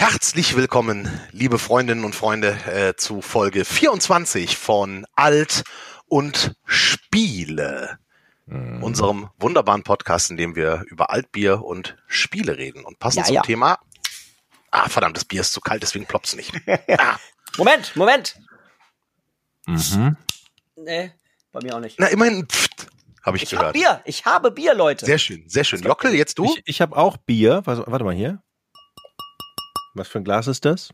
Herzlich willkommen, liebe Freundinnen und Freunde, äh, zu Folge 24 von Alt und Spiele. Mhm. Unserem wunderbaren Podcast, in dem wir über Altbier und Spiele reden. Und passend Ja, zum ja. Thema. Ah, verdammt, das Bier ist zu kalt, deswegen ploppt's nicht. ah, Moment, Moment. Mhm. Nee, bei mir auch nicht. na, immerhin, pft, habe ich, Ich habe gehört. Bier, ich habe Bier, Leute. Sehr schön, sehr schön. Jockel, jetzt du? Ich, ich habe auch Bier. Was, warte mal hier. Was für ein Glas ist das?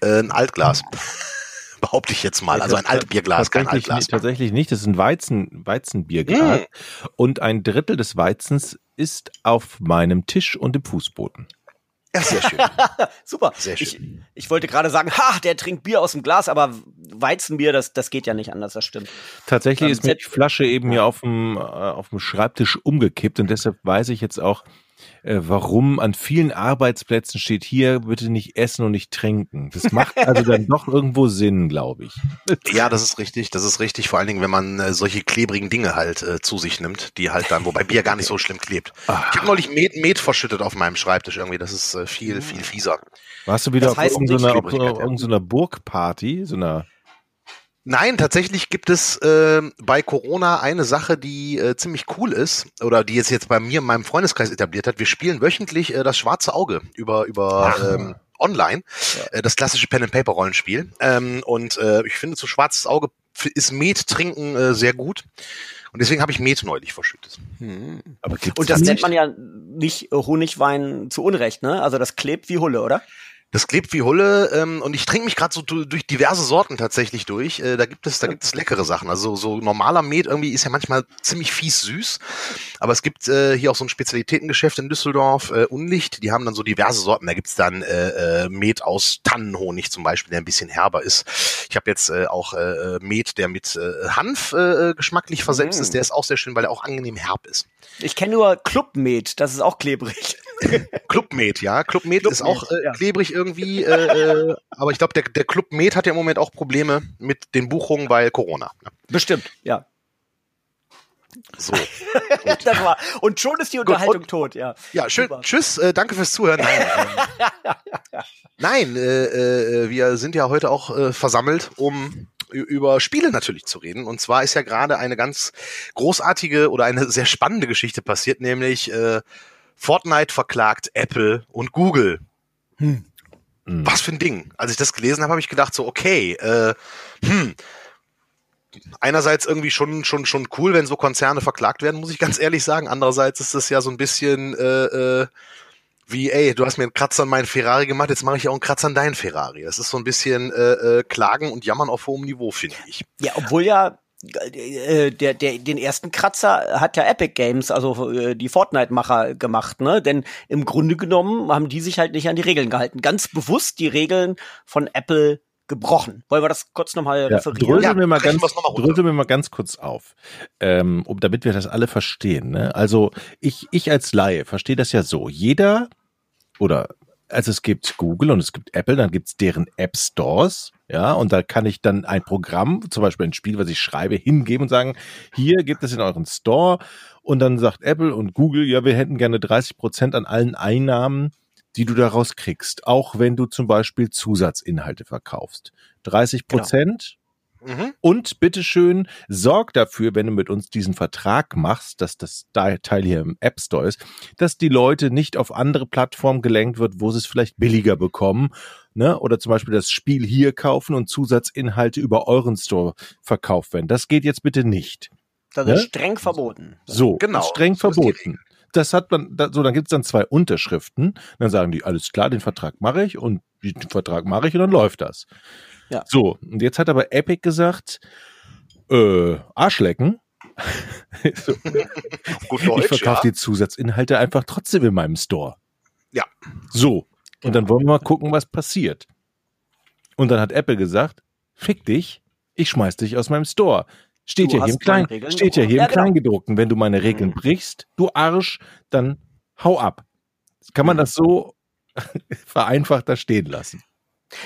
Äh, ein Altglas. Behaupte ich jetzt mal. Also ein Altbierglas, kein Altglas. nicht- tatsächlich nicht. Das ist ein Weizen, Weizenbierglas. Mm. Und ein Drittel des Weizens ist auf meinem Tisch und im Fußboden. Ja, sehr schön. Super. Sehr Ich, schön. ich wollte gerade sagen, ha, der trinkt Bier aus dem Glas, aber Weizenbier, das, das geht ja nicht anders, das stimmt. Tatsächlich Ähm, ist mir die Flasche eben hier auf dem, äh, auf dem Schreibtisch umgekippt und deshalb weiß ich jetzt auch, äh, warum an vielen Arbeitsplätzen steht hier bitte nicht essen und nicht trinken. Das macht also dann doch irgendwo Sinn, glaube ich. Ja, das ist richtig, das ist richtig. Vor allen Dingen, wenn man äh, solche klebrigen Dinge halt äh, zu sich nimmt, die halt dann, wobei Bier gar nicht so schlimm klebt. Ah. Ich habe neulich Met, Met verschüttet auf meinem Schreibtisch irgendwie. Das ist äh, viel, viel fieser. Warst du wieder Das auf heißt irgendeiner, auf so- Klebrigkeit, ja. irgendeiner Burgparty, so einer Nein, tatsächlich gibt es äh, bei Corona eine Sache, die äh, ziemlich cool ist oder die jetzt jetzt bei mir in meinem Freundeskreis etabliert hat. Wir spielen wöchentlich äh, das Schwarze Auge über über Ach. ähm, online, äh, das klassische Pen and Paper Rollenspiel. Ähm, und äh, ich finde zu Schwarzes Auge ist Met trinken äh, sehr gut. Und deswegen habe ich Met neulich verschüttet. Aber gibt's Und das nicht? nennt man ja nicht äh, Honigwein zu Unrecht, ne? Also das klebt wie Hulle, oder? Das klebt wie Hulle ähm, und ich trinke mich gerade so du- durch diverse Sorten tatsächlich durch. Äh, da gibt es, da gibt es leckere Sachen. Also so normaler Met irgendwie ist ja manchmal ziemlich fies süß, aber es gibt äh, hier auch so ein Spezialitätengeschäft in Düsseldorf, äh, Unlicht. Die haben dann so diverse Sorten. Da gibt's dann äh, äh, Met aus Tannenhonig zum Beispiel, der ein bisschen herber ist. Ich habe jetzt äh, auch äh, Met, der mit äh, Hanf äh, geschmacklich versetzt Mm. ist. Der ist auch sehr schön, weil der auch angenehm herb ist. Ich kenne nur Clubmet, das ist auch klebrig. Clubmed, ja. Clubmed ist Clubmed, auch äh, klebrig irgendwie, äh, äh, aber ich glaube, der, der Clubmed hat ja im Moment auch Probleme mit den Buchungen, weil Corona. Ne? Bestimmt, ja. So. War, und schon ist die Unterhaltung und- tot, ja. Ja, schön. Super. Tschüss, äh, danke fürs Zuhören. Nein, ähm, nein äh, äh, wir sind ja heute auch äh, versammelt, um über Spiele natürlich zu reden. Und zwar ist ja gerade eine ganz großartige oder eine sehr spannende Geschichte passiert, nämlich äh, Fortnite verklagt Apple und Google. Hm. Was für ein Ding. Als ich das gelesen habe, habe ich gedacht so, okay, äh, hm, einerseits irgendwie schon schon schon cool, wenn so Konzerne verklagt werden, muss ich ganz ehrlich sagen. Andererseits ist es ja so ein bisschen äh, äh, wie, ey, du hast mir einen Kratzer an meinen Ferrari gemacht, jetzt mache ich auch einen Kratzer an deinen Ferrari. Das ist so ein bisschen äh, äh, Klagen und Jammern auf hohem Niveau, finde ich. Ja, obwohl ja äh, der, der, den ersten Kratzer hat ja Epic Games, also äh, die Fortnite-Macher gemacht, ne? Denn im Grunde genommen haben die sich halt nicht an die Regeln gehalten. Ganz bewusst die Regeln von Apple gebrochen. Wollen wir das kurz nochmal Ja, referieren? drösel, Ja, mir mal ganz, noch mal mir mal ganz kurz auf, ähm, um, damit wir das alle verstehen. Ne? Also ich, ich als Laie verstehe das ja so. Jeder oder also es gibt Google und es gibt Apple, dann gibt's deren App Stores, ja, und da kann ich dann ein Programm, zum Beispiel ein Spiel, was ich schreibe, hingeben und sagen, hier gibt es in euren Store und dann sagt Apple und Google, ja, wir hätten gerne 30 Prozent an allen Einnahmen, die du daraus kriegst, auch wenn du zum Beispiel Zusatzinhalte verkaufst. 30 Prozent Mhm. und bitteschön, sorg dafür, wenn du mit uns diesen Vertrag machst, dass das Teil hier im App Store ist, dass die Leute nicht auf andere Plattformen gelenkt wird, wo sie es vielleicht billiger bekommen, ne? Oder zum Beispiel das Spiel hier kaufen und Zusatzinhalte über euren Store verkauft werden. Das geht jetzt bitte nicht. Das Ne? ist streng verboten. So, Genau, ist streng so verboten. Das hat man, so, dann gibt's dann zwei Unterschriften. Dann sagen die, alles klar, den Vertrag mache ich und den Vertrag mache ich und dann läuft das. Ja. So, und jetzt hat aber Epic gesagt, äh, Arschlecken. so, Gut ich Deutsch, verkaufe ja. die Zusatzinhalte einfach trotzdem in meinem Store. Ja. So. Und dann wollen wir mal gucken, was passiert. Und dann hat Apple gesagt, fick dich, ich schmeiß dich aus meinem Store. Steht Du ja hier hast im Klein, steht ja hier Ja, im genau. Kleingedruckten. Wenn du meine Regeln Mhm. brichst, du Arsch, dann hau ab. Kann man Mhm. das so vereinfacht da stehen lassen?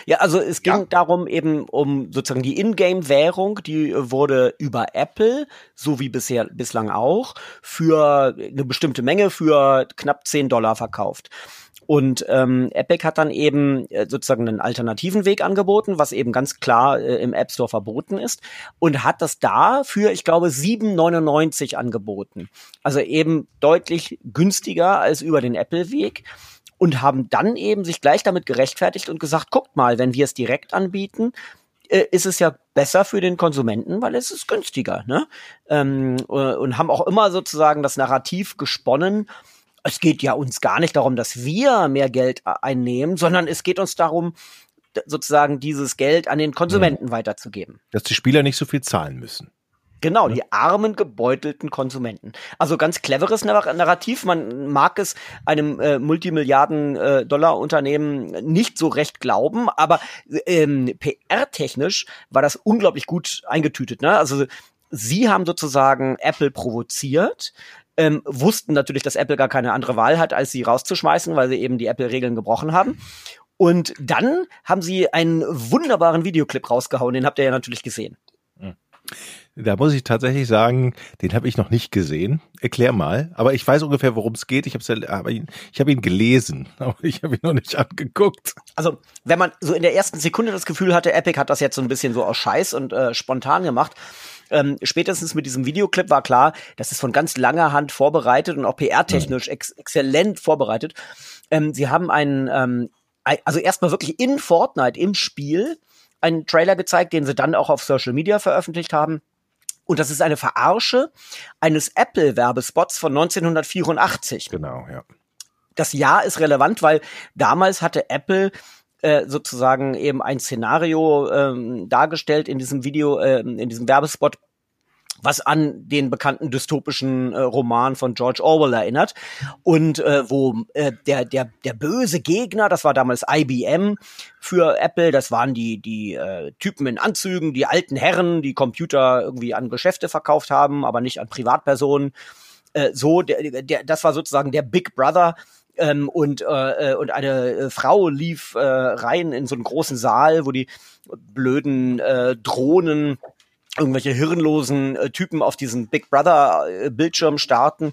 Ja, also es ging Ja. darum eben um sozusagen die Ingame-Währung, die äh, wurde über Apple, so wie bisher bislang auch, für eine bestimmte Menge für knapp 10 Dollar verkauft. Und ähm, Epic hat dann eben äh, sozusagen einen alternativen Weg angeboten, was eben ganz klar äh, im App Store verboten ist und hat das da für, ich glaube, 7,99 angeboten. Also eben deutlich günstiger als über den Apple-Weg und haben dann eben sich gleich damit gerechtfertigt und gesagt, guckt mal, wenn wir es direkt anbieten, äh, ist es ja besser für den Konsumenten, weil es ist günstiger. Ne? Ähm, äh, und haben auch immer sozusagen das Narrativ gesponnen, es geht ja uns gar nicht darum, dass wir mehr Geld einnehmen, sondern es geht uns darum, sozusagen dieses Geld an den Konsumenten mhm. weiterzugeben. Dass die Spieler nicht so viel zahlen müssen. Genau, die armen, gebeutelten Konsumenten. Also ganz cleveres Narrativ. Man mag es einem äh, Multimilliarden-Dollar-Unternehmen äh, nicht so recht glauben, aber ähm, PR-technisch war das unglaublich gut eingetütet. Ne? Also sie haben sozusagen Apple provoziert, ähm, wussten natürlich, dass Apple gar keine andere Wahl hat, als sie rauszuschmeißen, weil sie eben die Apple-Regeln gebrochen haben. Und dann haben sie einen wunderbaren Videoclip rausgehauen, den habt ihr ja natürlich gesehen. Hm. Da muss ich tatsächlich sagen, den habe ich noch nicht gesehen. Erklär mal. Aber ich weiß ungefähr, worum es geht. Ich habe ja, ihn, ich habe ihn gelesen, aber ich habe ihn noch nicht angeguckt. Also, wenn man so in der ersten Sekunde das Gefühl hatte, Epic hat das jetzt so ein bisschen so aus Scheiß und äh, spontan gemacht, ähm, spätestens mit diesem Videoclip war klar, das ist von ganz langer Hand vorbereitet und auch PR-technisch ex exzellent vorbereitet. Ähm, sie haben einen, ähm, also erstmal wirklich in Fortnite im Spiel einen Trailer gezeigt, den sie dann auch auf Social Media veröffentlicht haben. Und das ist eine Verarsche eines Apple-Werbespots von 1984. Genau, ja. Das Jahr ist relevant, weil damals hatte Apple äh, sozusagen eben ein Szenario ähm, dargestellt in diesem Video, äh, in diesem Werbespot, was an den bekannten dystopischen äh, Roman von George Orwell erinnert und äh, wo äh, der der der böse Gegner, das war damals IBM für Apple, das waren die die äh, Typen in Anzügen, die alten Herren, die Computer irgendwie an Geschäfte verkauft haben, aber nicht an Privatpersonen. Äh, so der, der das war sozusagen der Big Brother ähm, und äh, äh und eine äh, Frau lief äh, rein in so einen großen Saal, wo die blöden äh, Drohnen irgendwelche hirnlosen äh, Typen auf diesen Big Brother äh, Bildschirm starten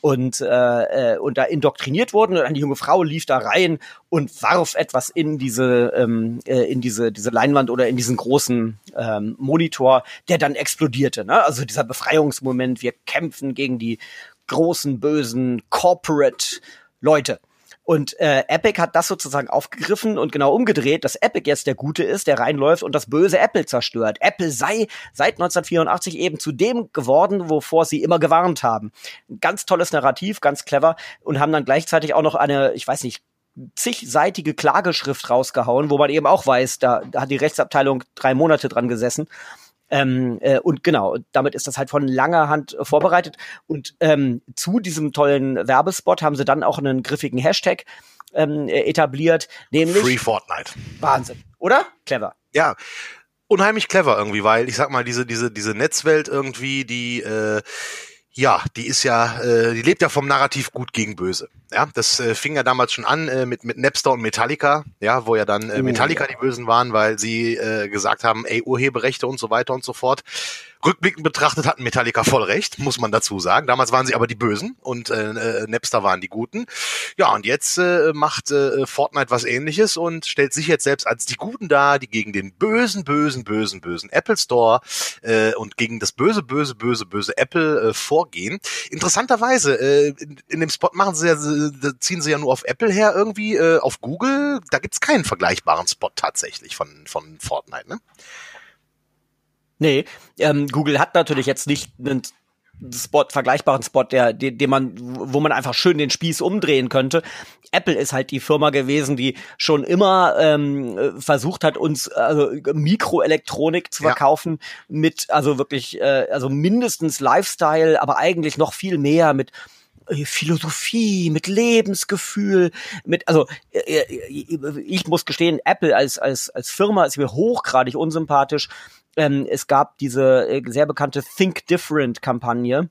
und äh, äh, und da indoktriniert wurden und eine junge Frau lief da rein und warf etwas in diese ähm, äh, in diese diese Leinwand oder in diesen großen ähm, Monitor, der dann explodierte. Ne? Also dieser Befreiungsmoment, wir kämpfen gegen die großen bösen Corporate Leute. Und äh, Epic hat das sozusagen aufgegriffen und genau umgedreht, dass Epic jetzt der Gute ist, der reinläuft und das böse Apple zerstört. Apple sei seit 1984 eben zu dem geworden, wovor sie immer gewarnt haben. Ganz tolles Narrativ, ganz clever und haben dann gleichzeitig auch noch eine, ich weiß nicht, zigseitige Klageschrift rausgehauen, wo man eben auch weiß, da, da hat die Rechtsabteilung drei Monate dran gesessen. Ähm, äh, und genau, damit ist das halt von langer Hand vorbereitet. Und ähm, zu diesem tollen Werbespot haben sie dann auch einen griffigen Hashtag ähm, äh, etabliert, nämlich Free Fortnite. Wahnsinn, oder? Clever. Ja, unheimlich clever irgendwie, weil ich sag mal, diese, diese, diese Netzwelt irgendwie, die äh, ja, die ist ja, äh, die lebt ja vom Narrativ gut gegen böse. Ja, das äh, fing ja damals schon an äh, mit mit Napster und Metallica, ja, wo ja dann äh, oh, Metallica die Bösen waren, weil sie äh, gesagt haben, ey Urheberrechte und so weiter und so fort rückblickend betrachtet hatten Metallica voll recht, muss man dazu sagen. Damals waren sie aber die Bösen und äh, äh, Napster waren die Guten. Ja, und jetzt äh, macht äh, Fortnite was ähnliches und stellt sich jetzt selbst als die Guten dar, die gegen den bösen, bösen, bösen, bösen Apple Store äh, und gegen das böse, böse, böse, böse Apple äh, vorgehen. Interessanterweise, äh, in, in dem Spot machen sie ja, ziehen sie ja nur auf Apple her irgendwie, äh, auf Google, da gibt's keinen vergleichbaren Spot tatsächlich von, von Fortnite, ne? Nee, ähm, Google hat natürlich jetzt nicht einen Spot, vergleichbaren Spot, der, den, den man, wo man einfach schön den Spieß umdrehen könnte. Apple ist halt die Firma gewesen, die schon immer ähm, versucht hat, uns also Mikroelektronik zu verkaufen ja. mit, also wirklich, äh, also mindestens Lifestyle, aber eigentlich noch viel mehr mit Philosophie, mit Lebensgefühl, mit also äh, äh, ich muss gestehen, Apple als als als Firma ist mir hochgradig unsympathisch. Ähm, es gab diese äh, sehr bekannte Think Different Kampagne,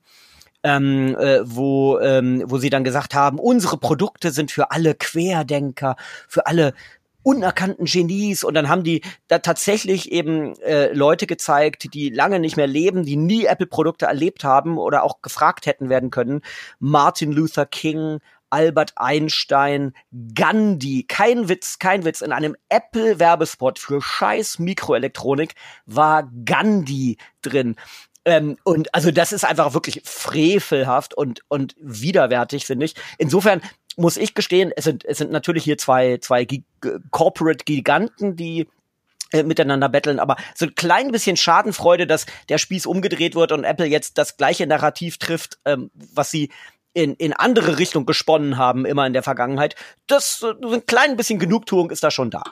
ähm, äh, wo, ähm, wo sie dann gesagt haben, unsere Produkte sind für alle Querdenker, für alle unerkannten Genies und dann haben die da tatsächlich eben äh, Leute gezeigt, die lange nicht mehr leben, die nie Apple-Produkte erlebt haben oder auch gefragt hätten werden können. Martin Luther King, Albert Einstein, Gandhi, kein Witz, kein Witz, in einem Apple-Werbespot für scheiß Mikroelektronik war Gandhi drin. Ähm, und also das ist einfach wirklich frevelhaft und, und widerwärtig, finde ich. Insofern muss ich gestehen, es sind, es sind natürlich hier zwei, zwei G Corporate-Giganten, die äh, miteinander betteln, aber so ein klein bisschen Schadenfreude, dass der Spieß umgedreht wird und Apple jetzt das gleiche Narrativ trifft, ähm, was sie in, in andere Richtung gesponnen haben, immer in der Vergangenheit. Das, so ein klein bisschen Genugtuung ist da schon da.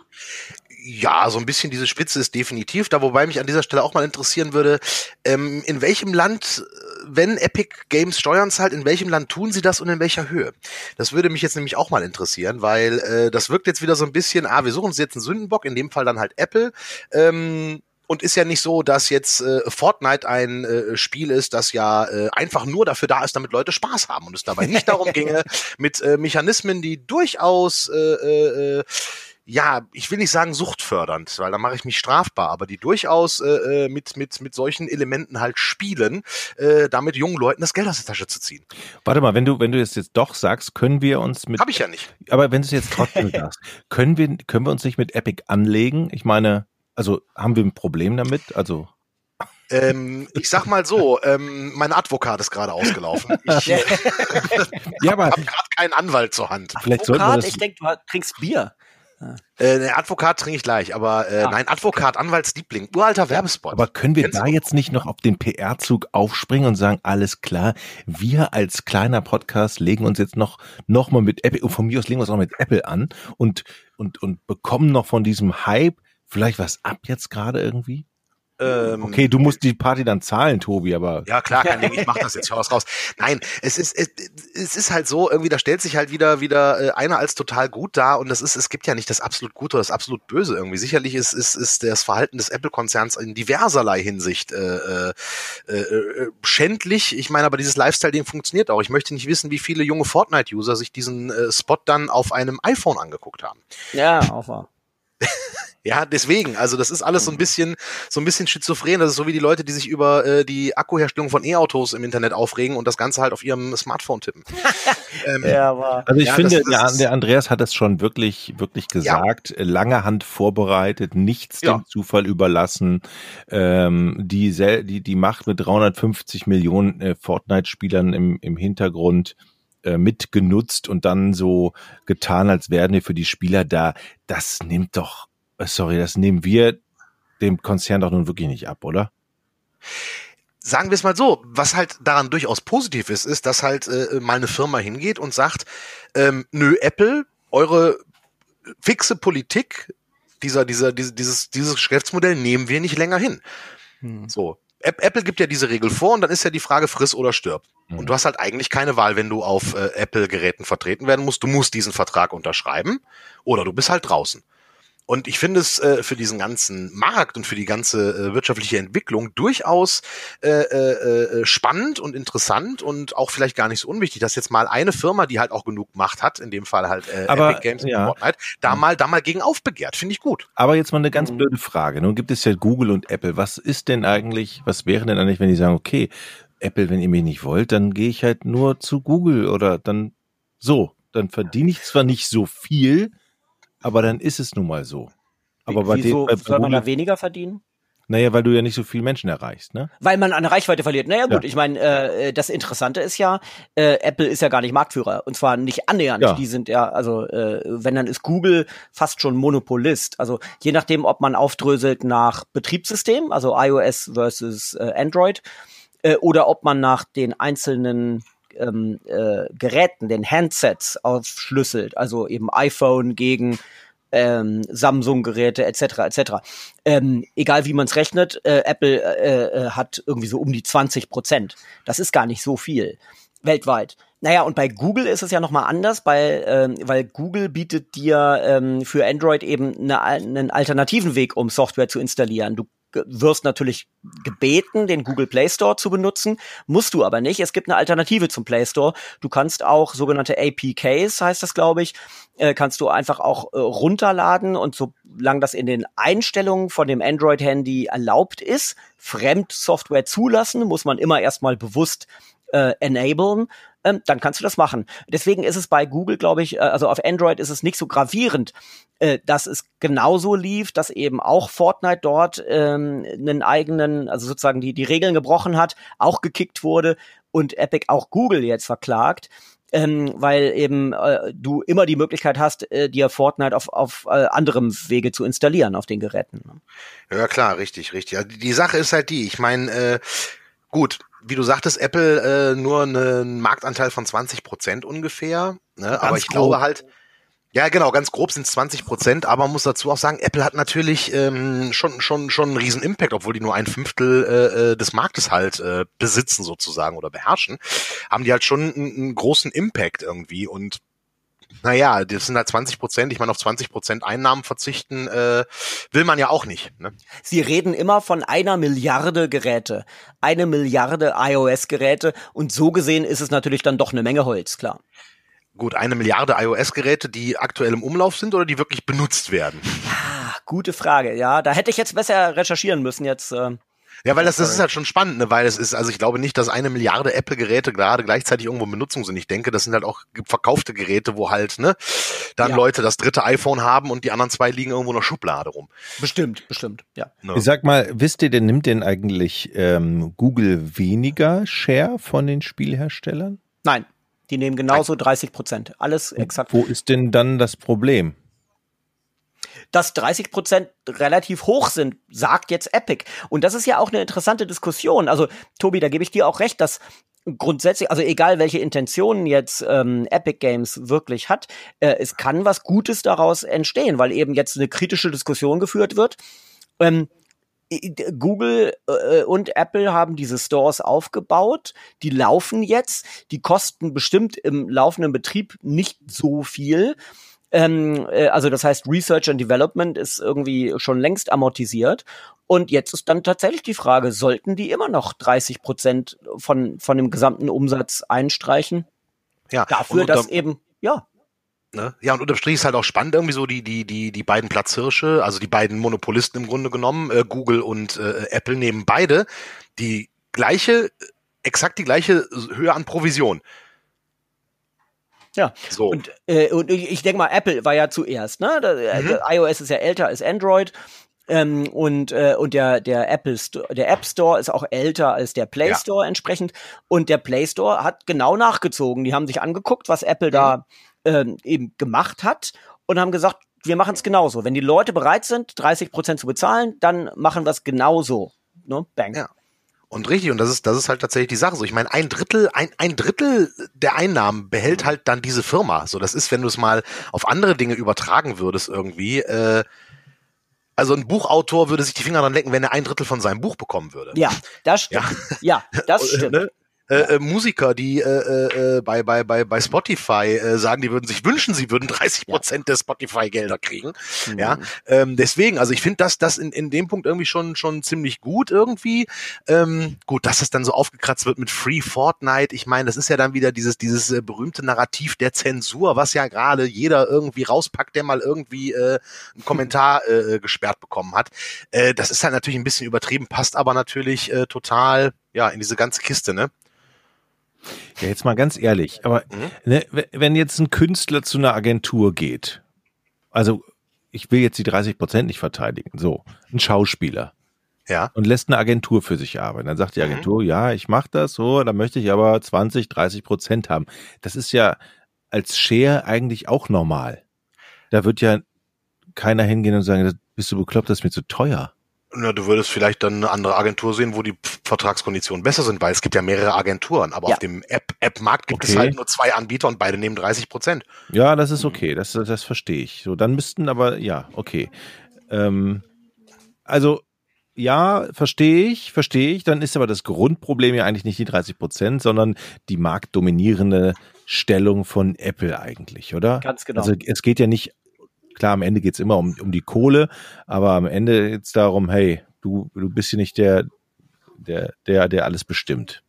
Ja, so ein bisschen diese Spitze ist definitiv da, wobei mich an dieser Stelle auch mal interessieren würde, ähm, in welchem Land, wenn Epic Games Steuern zahlt, in welchem Land tun sie das und in welcher Höhe? Das würde mich jetzt nämlich auch mal interessieren, weil äh, das wirkt jetzt wieder so ein bisschen, ah, wir suchen uns jetzt einen Sündenbock, in dem Fall dann halt Apple. Ähm, und ist ja nicht so, dass jetzt äh, Fortnite ein äh, Spiel ist, das ja äh, einfach nur dafür da ist, damit Leute Spaß haben und es dabei nicht darum ginge, mit äh, Mechanismen, die durchaus äh, äh, äh ja, ich will nicht sagen suchtfördernd, weil da mache ich mich strafbar, aber die durchaus äh, äh, mit, mit, mit solchen Elementen halt spielen, äh, damit jungen Leuten das Geld aus der Tasche zu ziehen. Warte mal, wenn du, wenn du das jetzt doch sagst, können wir uns mit. Hab ich ja nicht. Aber wenn du es jetzt trotzdem sagst, können wir, können wir uns nicht mit Epic anlegen? Ich meine, also haben wir ein Problem damit? Also. Ähm, ich sag mal so, ähm, mein Advokat ist gerade ausgelaufen. Ich ja, aber habe gerade keinen Anwalt zur Hand. Vielleicht Advokat, ich denke, du trinkst Bier. Äh, ne, Advokat trinke ich gleich, aber äh, ah, nein, Advokat, okay. Anwaltsliebling, uralter Werbespot. Aber können wir Kennst da jetzt nicht noch auf den PR-Zug aufspringen und sagen, alles klar, wir als kleiner Podcast legen uns jetzt noch, noch mal mit Apple, von mir aus legen wir uns auch mit Apple an und, und, und bekommen noch von diesem Hype vielleicht was ab jetzt gerade irgendwie? Ähm, okay, du musst die Party dann zahlen, Tobi, aber. Ja, klar, kein Ding, ich mach das jetzt, hau was raus. Nein, es ist, es, es ist halt so, irgendwie, da stellt sich halt wieder, wieder äh, einer als total gut da und das ist, es gibt ja nicht das absolut Gute oder das absolut Böse irgendwie. Sicherlich ist, ist, ist das Verhalten des Apple-Konzerns in diverserlei Hinsicht äh, äh, äh, schändlich. Ich meine, aber dieses Lifestyle-Ding funktioniert auch. Ich möchte nicht wissen, wie viele junge Fortnite-User sich diesen äh, Spot dann auf einem iPhone angeguckt haben. Ja, auch wahr. Ja, deswegen, also das ist alles so ein bisschen, so ein bisschen schizophren. Das ist so wie die Leute, die sich über äh, die Akkuherstellung von E-Autos im Internet aufregen und das Ganze halt auf ihrem Smartphone tippen. ähm, ja, aber also ich ja, finde, das, das der, Andreas hat das schon wirklich, wirklich gesagt. Ja. Lange Hand vorbereitet, nichts ja. dem Zufall überlassen. Ähm, die, die, die Macht mit 350 Millionen äh, Fortnite-Spielern im, im Hintergrund äh, mitgenutzt und dann so getan, als wären wir für die Spieler da. Das nimmt doch äh, sorry, das nehmen wir dem Konzern doch nun wirklich nicht ab, oder? Sagen wir es mal so, was halt daran durchaus positiv ist, ist, dass halt äh, mal eine Firma hingeht und sagt, ähm, nö, Apple, eure fixe Politik, dieser, dieser, dieses, dieses, dieses Geschäftsmodell nehmen wir nicht länger hin. Hm. So. Apple gibt ja diese Regel vor und dann ist ja die Frage, friss oder stirb. Hm. Und du hast halt eigentlich keine Wahl, wenn du auf äh, Apple-Geräten vertreten werden musst. Du musst diesen Vertrag unterschreiben oder du bist halt draußen. Und ich finde es äh, für diesen ganzen Markt und für die ganze äh, wirtschaftliche Entwicklung durchaus äh, äh, äh, spannend und interessant und auch vielleicht gar nicht so unwichtig, dass jetzt mal eine Firma, die halt auch genug Macht hat, in dem Fall halt äh, Aber, Epic Games ja. Fortnite, da mal, da mal gegen aufbegehrt. Finde ich gut. Aber jetzt mal eine ganz mhm. blöde Frage. Nun gibt es ja Google und Apple. Was ist denn eigentlich, was wäre denn eigentlich, wenn die sagen, okay, Apple, wenn ihr mich nicht wollt, dann gehe ich halt nur zu Google oder dann so. Dann verdiene ich zwar nicht so viel, aber dann ist es nun mal so. Aber bei Wieso dem, bei soll man da weniger verdienen? Naja, weil du ja nicht so viele Menschen erreichst, ne? Weil man an Reichweite verliert. Naja, gut, ja. ich meine, äh, das Interessante ist ja, äh, Apple ist ja gar nicht Marktführer. Und zwar nicht annähernd. Ja. Die sind ja, also, äh, wenn dann ist Google fast schon Monopolist. Also je nachdem, ob man aufdröselt nach Betriebssystem, also iOS versus äh, Android, äh, oder ob man nach den einzelnen ähm, äh, Geräten, den Handsets aufschlüsselt, also eben iPhone gegen ähm, Samsung-Geräte etc. etc. Ähm, egal wie man es rechnet, äh, Apple äh, äh, hat irgendwie so um die 20 Prozent. Das ist gar nicht so viel weltweit. Naja, und bei Google ist es ja nochmal anders, bei, ähm, weil Google bietet dir ähm, für Android eben eine, einen alternativen Weg, um Software zu installieren. Du wirst natürlich gebeten, den Google Play Store zu benutzen, musst du aber nicht. Es gibt eine Alternative zum Play Store. Du kannst auch sogenannte APKs, heißt das, glaube ich, äh, kannst du einfach auch äh, runterladen und solange das in den Einstellungen von dem Android-Handy erlaubt ist, Fremdsoftware zulassen, muss man immer erstmal bewusst äh, enablen, ähm, dann kannst du das machen. Deswegen ist es bei Google, glaube ich, äh, also auf Android ist es nicht so gravierend, äh, dass es genauso lief, dass eben auch Fortnite dort ähm, einen eigenen, also sozusagen die, die Regeln gebrochen hat, auch gekickt wurde und Epic auch Google jetzt verklagt. Ähm, weil eben äh, du immer die Möglichkeit hast, äh, dir Fortnite auf, auf äh, anderem Wege zu installieren auf den Geräten. Ja klar, richtig, richtig. Also die Sache ist halt die, ich meine, äh, gut, wie du sagtest, Apple äh, nur einen Marktanteil von 20 Prozent ungefähr. Ne? Aber ich grob. glaube halt, ja, genau, ganz grob sind es 20 Prozent, aber man muss dazu auch sagen, Apple hat natürlich ähm, schon schon schon einen riesen Impact, obwohl die nur ein Fünftel äh, äh, des Marktes halt äh, besitzen sozusagen oder beherrschen, haben die halt schon einen, einen großen Impact irgendwie und naja, das sind halt 20 Prozent. Ich meine, auf 20 Prozent Einnahmen verzichten äh, will man ja auch nicht. Ne? Sie reden immer von einer Milliarde Geräte, eine Milliarde iOS-Geräte und so gesehen ist es natürlich dann doch eine Menge Holz, klar. Gut, eine Milliarde iOS-Geräte, die aktuell im Umlauf sind oder die wirklich benutzt werden? Ja, gute Frage. Ja, da hätte ich jetzt besser recherchieren müssen jetzt. Äh ja, weil das, das ist halt schon spannend, ne? weil es ist, also ich glaube nicht, dass eine Milliarde Apple-Geräte gerade gleichzeitig irgendwo in Benutzung sind. Ich denke, das sind halt auch verkaufte Geräte, wo halt, ne, dann ja. Leute das dritte iPhone haben und die anderen zwei liegen irgendwo in der Schublade rum. Bestimmt, bestimmt, ja. Ne? Ich sag mal, wisst ihr denn, nimmt denn eigentlich ähm, Google weniger Share von den Spielherstellern? Nein, die nehmen genauso 30 Prozent. Alles exakt. Wo ist denn dann das Problem? Dass 30 Prozent relativ hoch sind, sagt jetzt Epic. Und das ist ja auch eine interessante Diskussion. Also, Tobi, da gebe ich dir auch recht, dass grundsätzlich, also egal welche Intentionen jetzt ähm, Epic Games wirklich hat, äh, es kann was Gutes daraus entstehen, weil eben jetzt eine kritische Diskussion geführt wird. Ähm, Google äh, und Apple haben diese Stores aufgebaut, die laufen jetzt, die kosten bestimmt im laufenden Betrieb nicht so viel. Ähm, äh, also das heißt, Research and Development ist irgendwie schon längst amortisiert. Und jetzt ist dann tatsächlich die Frage, sollten die immer noch 30 Prozent von, von dem gesamten Umsatz einstreichen? Ja. Dafür, dass eben, ja, Ne? Ja, und unterm Strich ist halt auch spannend irgendwie so die, die, die, die beiden Platzhirsche, also die beiden Monopolisten im Grunde genommen, äh, Google und äh, Apple nehmen beide die gleiche, exakt die gleiche Höhe an Provision. Ja, so. und, äh, und ich denke mal, Apple war ja zuerst, ne? Da, äh, mhm. iOS ist ja älter als Android. Ähm, und äh, und der der Apple Store, der App Store ist auch älter als der Play Store ja. entsprechend und der Play Store hat genau nachgezogen. Die haben sich angeguckt, was Apple mhm. da äh, eben gemacht hat und haben gesagt, wir machen es genauso. Wenn die Leute bereit sind, 30 Prozent zu bezahlen, dann machen wir es genauso. Ne? Bang. Ja. Und richtig, und das ist, das ist halt tatsächlich die Sache so. Ich meine, ein Drittel, ein, ein Drittel der Einnahmen behält halt dann diese Firma. So, das ist, wenn du es mal auf andere Dinge übertragen würdest irgendwie, äh, also ein Buchautor würde sich die Finger dran lecken, wenn er ein Drittel von seinem Buch bekommen würde. Ja, das stimmt. Ja, ja das stimmt. Äh, äh, Musiker, die äh, äh, äh, bei, bei, bei, bei Spotify äh, sagen, die würden sich wünschen, sie würden 30 Prozent ja. der Spotify-Gelder kriegen. Mhm. Ja, ähm, deswegen, also ich finde das, das in, in dem Punkt irgendwie schon, schon ziemlich gut irgendwie. Ähm, gut, dass es dann so aufgekratzt wird mit Free Fortnite. Ich meine, das ist ja dann wieder dieses, dieses äh, berühmte Narrativ der Zensur, was ja gerade jeder irgendwie rauspackt, der mal irgendwie äh, einen Kommentar äh, gesperrt bekommen hat. Äh, das ist halt natürlich ein bisschen übertrieben, passt aber natürlich äh, total ja in diese ganze Kiste, ne? Ja, jetzt mal ganz ehrlich, aber mhm. ne, wenn jetzt ein Künstler zu einer Agentur geht, also ich will jetzt die 30 Prozent nicht verteidigen, so, ein Schauspieler. Ja. Und lässt eine Agentur für sich arbeiten. Dann sagt die mhm. Agentur, mhm. ja, ich mache das so, dann möchte ich aber 20, 30 Prozent haben. Das ist ja als Share eigentlich auch normal. Da wird ja keiner hingehen und sagen, bist du bekloppt, das ist mir zu teuer. Na, du würdest vielleicht dann eine andere Agentur sehen, wo die Vertragskonditionen besser sind, weil es gibt ja mehrere Agenturen, aber ja. auf dem App-Markt gibt okay. es halt nur zwei Anbieter und beide nehmen 30 Prozent. Ja, das ist okay, das, das verstehe ich. So, dann müssten aber, ja, okay. Ähm, also, ja, verstehe ich, verstehe ich. Dann ist aber das Grundproblem ja eigentlich nicht die 30 Prozent, sondern die marktdominierende Stellung von Apple eigentlich, oder? Ganz genau. Also es geht ja nicht Klar, am Ende geht's immer um, um die Kohle, aber am Ende geht's darum, hey, du, du bist hier nicht der, der, der, der alles bestimmt.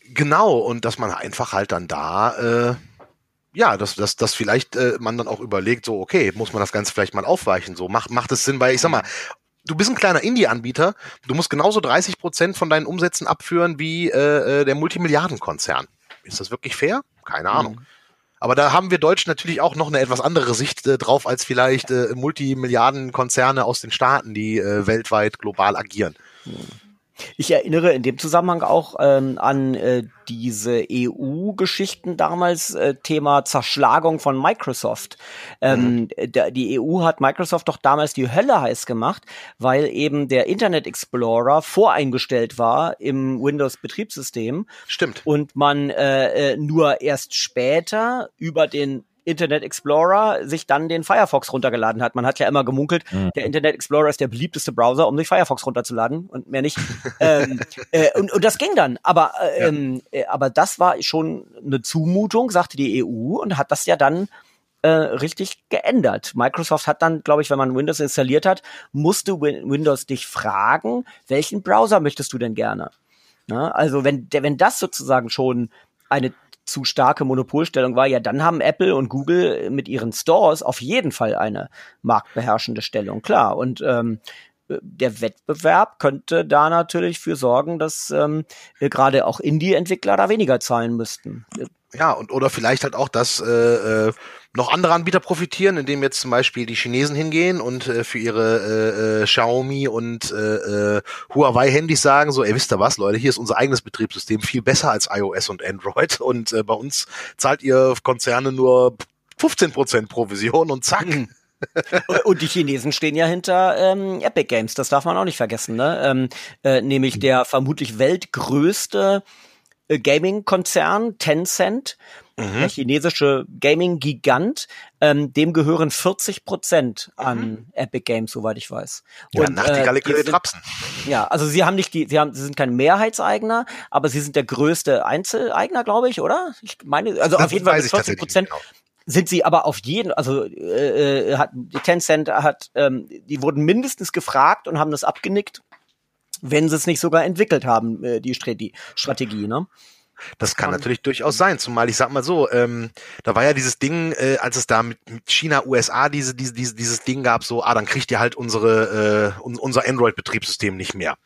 Genau, und dass man einfach halt dann da, äh, ja, dass, dass, dass vielleicht äh, man dann auch überlegt, so, okay, muss man das Ganze vielleicht mal aufweichen, so, macht, macht es Sinn, weil ich sag mal, du bist ein kleiner Indie-Anbieter, du musst genauso 30 Prozent von deinen Umsätzen abführen wie äh, äh der Multimilliardenkonzern. Ist das wirklich fair? Keine Ahnung. Mhm. Aber da haben wir Deutschen natürlich auch noch eine etwas andere Sicht äh, drauf als vielleicht äh, Multimilliardenkonzerne aus den Staaten, die äh, weltweit global agieren. Mhm. Ich erinnere in dem Zusammenhang auch ähm, an äh, diese EU-Geschichten damals, äh, Thema Zerschlagung von Microsoft. Ähm, mhm. die EU hat Microsoft doch damals die Hölle heiß gemacht, weil eben der Internet Explorer voreingestellt war im Windows-Betriebssystem. Stimmt. Und man äh, äh nur erst später über den Internet Explorer sich dann den Firefox runtergeladen hat. Man hat ja immer gemunkelt, mhm. der Internet Explorer ist der beliebteste Browser, um sich Firefox runterzuladen und mehr nicht. ähm, äh, und, und das ging dann. Aber, äh, ja. ähm, äh, aber das war schon eine Zumutung, sagte die EU und hat das ja dann äh, richtig geändert. Microsoft hat dann, glaube ich, wenn man Windows installiert hat, musste Windows dich fragen, welchen Browser möchtest du denn gerne? Na, also wenn, wenn das sozusagen schon eine zu starke Monopolstellung war, ja, dann haben Apple und Google mit ihren Stores auf jeden Fall eine marktbeherrschende Stellung, klar. Und ähm, der Wettbewerb könnte da natürlich für sorgen, dass ähm, gerade auch Indie-Entwickler da weniger zahlen müssten. Ja, und oder vielleicht halt auch, dass äh, äh, noch andere Anbieter profitieren, indem jetzt zum Beispiel die Chinesen hingehen und äh, für ihre äh, äh, Xiaomi und äh, äh, Huawei-Handys sagen, so, ey, wisst ihr was, Leute, hier ist unser eigenes Betriebssystem viel besser als iOS und Android und äh, bei uns zahlt ihr Konzerne nur 15% Provision und zack. Mhm. und die Chinesen stehen ja hinter ähm, Epic Games, das darf man auch nicht vergessen, ne? Ähm, äh, nämlich der vermutlich weltgrößte äh, Gaming-Konzern Tencent, mhm. der chinesische Gaming-Gigant, ähm, dem gehören 40 Prozent an mhm. Epic Games, soweit ich weiß. Ja, Und, Nachtigalle äh, können trapsen. Ja, also sie haben nicht die, sie haben, sie sind kein Mehrheitseigner, aber sie sind der größte Einzeleigner, glaube ich, oder? Ich meine, also das auf jeden Fall 40 Prozent. Genau sind sie aber auf jeden, also äh, äh hat Tencent hat, ähm, die wurden mindestens gefragt und haben das abgenickt wenn sie es nicht sogar entwickelt haben, äh, die Strategie, ne? Das kann natürlich durchaus sein, zumal ich sag mal so, ähm, da war ja dieses Ding, äh, als es da mit, mit China, USA diese, diese, diese, dieses Ding gab, so, ah, dann kriegt ihr halt unsere, äh, un, unser Android-Betriebssystem nicht mehr.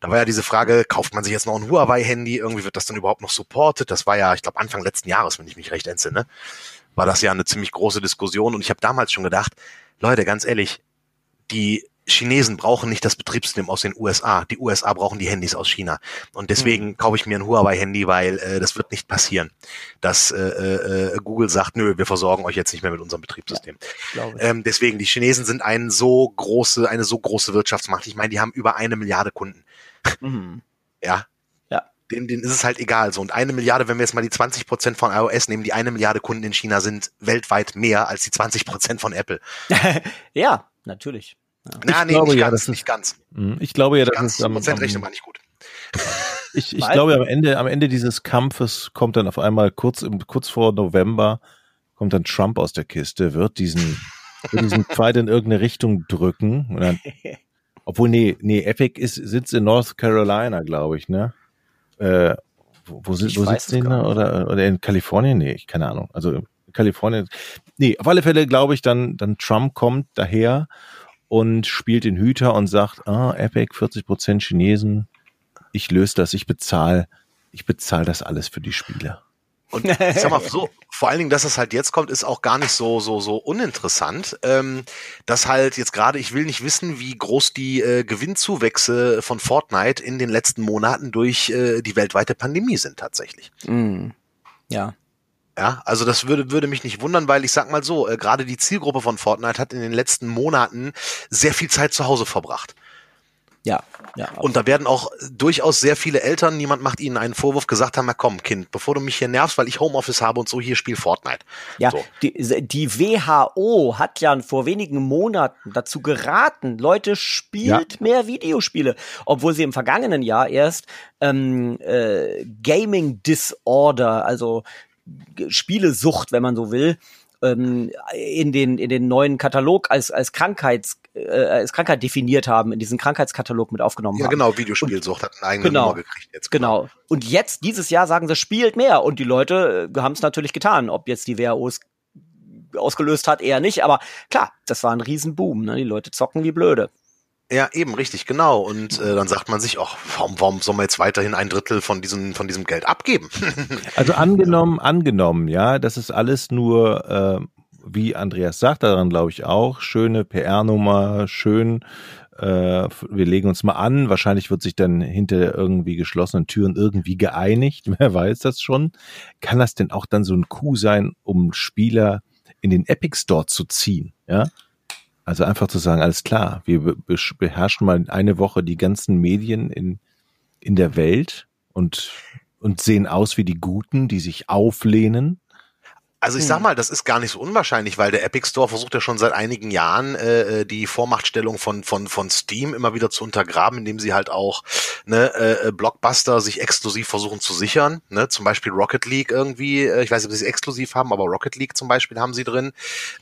Da war ja diese Frage, kauft man sich jetzt noch ein Huawei-Handy, irgendwie wird das dann überhaupt noch supported? Das war ja, ich glaube, Anfang letzten Jahres, wenn ich mich recht entsinne, war das ja eine ziemlich große Diskussion und ich habe damals schon gedacht, Leute, ganz ehrlich, die Chinesen brauchen nicht das Betriebssystem aus den USA. Die USA brauchen die Handys aus China. Und deswegen mhm. kaufe ich mir ein Huawei-Handy, weil äh, das wird nicht passieren, dass äh, äh, Google sagt, nö, wir versorgen euch jetzt nicht mehr mit unserem Betriebssystem. Ja, ähm, deswegen, die Chinesen sind ein so große, eine so große Wirtschaftsmacht. Ich meine, die haben über eine Milliarde Kunden. Mhm. Ja. Denen, denen ist es halt egal. So. Und eine Milliarde, wenn wir jetzt mal die 20 Prozent von iOS nehmen, die eine Milliarde Kunden in China sind weltweit mehr als die 20 Prozent von Apple. ja, natürlich. Ja. Na, nee, glaube, nicht, ja, ganz, nicht ganz. Mhm. Ich glaube ja, das ist am, Prozentrechnung war nicht gut. Ich, ich glaube, am Ende, am Ende dieses Kampfes kommt dann auf einmal kurz, im, kurz vor November kommt dann Trump aus der Kiste, wird diesen, wird diesen Pfeil in irgendeine Richtung drücken. Dann, obwohl, nee, nee, Epic ist, sitzt in North Carolina, glaube ich, ne? Äh, wo, wo, wo sitzt die da? Oder, oder in Kalifornien? Nee, ich keine Ahnung. Also Kalifornien. Nee, auf alle Fälle glaube ich, dann, dann Trump kommt daher und spielt den Hüter und sagt, ah, Epic, 40 Prozent Chinesen, ich löse das, ich bezahle, ich bezahle das alles für die Spieler. Und ich sag mal so, vor allen Dingen, dass es halt jetzt kommt, ist auch gar nicht so so so uninteressant. Ähm, dass halt jetzt gerade, ich will nicht wissen, wie groß die äh, Gewinnzuwächse von Fortnite in den letzten Monaten durch äh, die weltweite Pandemie sind tatsächlich. Mm. Ja. Ja, also das würde, würde mich nicht wundern, weil ich sag mal so, äh, gerade die Zielgruppe von Fortnite hat in den letzten Monaten sehr viel Zeit zu Hause verbracht. Ja, ja. Und da werden auch durchaus sehr viele Eltern, niemand macht ihnen einen Vorwurf, gesagt haben, na komm, Kind, bevor du mich hier nervst, weil ich Homeoffice habe und so, hier spiel Fortnite. Ja, so. die, die WHO hat ja vor wenigen Monaten dazu geraten, Leute, spielt ja. mehr Videospiele, obwohl sie im vergangenen Jahr erst ähm, äh, Gaming Disorder, also Spielesucht, wenn man so will, ähm, in den in den neuen Katalog als als Krankheits äh, als Krankheit definiert haben, in diesen Krankheitskatalog mit aufgenommen ja, haben. Ja, genau, Videospielsucht hat eine eigene genau, Nummer gekriegt jetzt. Genau. genau. Und jetzt dieses Jahr sagen sie, spielt mehr und die Leute äh, haben es natürlich getan, ob jetzt die WHO es ausgelöst hat, eher nicht, aber klar, das war ein Riesenboom, ne? Die Leute zocken wie blöde. Ja, eben, richtig, genau. Und äh, dann sagt man sich, ach, warum, warum soll man jetzt weiterhin ein Drittel von diesem, von diesem Geld abgeben? also angenommen, angenommen, ja, das ist alles nur, äh, wie Andreas sagt, daran glaube ich auch, schöne PR-Nummer, schön, äh, wir legen uns mal an, wahrscheinlich wird sich dann hinter irgendwie geschlossenen Türen irgendwie geeinigt, wer weiß das schon. Kann das denn auch dann so ein Coup sein, um Spieler in den Epic Store zu ziehen, ja? Also einfach zu sagen, alles klar, wir beherrschen mal eine Woche die ganzen Medien in, in der Welt und, und sehen aus wie die Guten, die sich auflehnen also ich sag hm. mal, das ist gar nicht so unwahrscheinlich, weil der Epic Store versucht ja schon seit einigen Jahren äh, äh, die Vormachtstellung von von von Steam immer wieder zu untergraben, indem sie halt auch ne, äh, äh, Blockbuster sich exklusiv versuchen zu sichern. Ne? Zum Beispiel Rocket League irgendwie, äh, ich weiß nicht, ob sie es exklusiv haben, aber Rocket League zum Beispiel haben sie drin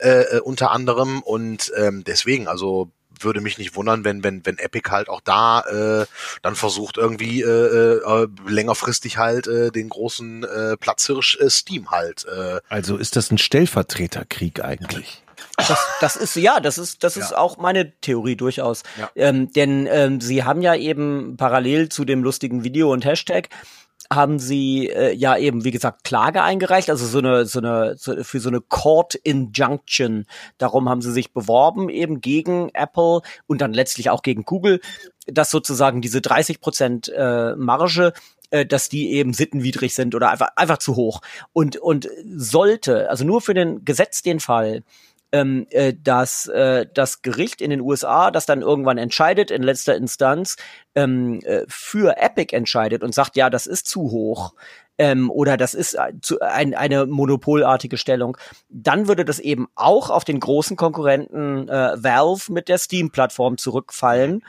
äh, äh unter anderem und ähm, deswegen, also würde mich nicht wundern, wenn, wenn, wenn Epic halt auch da äh, dann versucht, irgendwie äh, äh, längerfristig halt äh, den großen äh, Platzhirsch äh, Steam halt. Äh. Also ist das ein Stellvertreterkrieg eigentlich? Das, das ist ja, das ist das ist ja. auch meine Theorie durchaus. Ja. Ähm, denn ähm, sie haben ja eben parallel zu dem lustigen Video und Hashtag haben sie äh, ja eben, wie gesagt, Klage eingereicht, also so eine, so eine, so, für so eine Court Injunction. Darum haben sie sich beworben, eben gegen Apple und dann letztlich auch gegen Google, dass sozusagen diese 30 Prozent äh, Marge äh, dass die eben sittenwidrig sind oder einfach einfach zu hoch und und sollte also nur für den Gesetz den Fall ähm, äh, dass äh, das Gericht in den USA, das dann irgendwann entscheidet in letzter Instanz, ähm, äh, für Epic entscheidet und sagt, ja, das ist zu hoch, ähm, oder das ist zu, ein, eine monopolartige Stellung, dann würde das eben auch auf den großen Konkurrenten äh, Valve mit der Steam-Plattform zurückfallen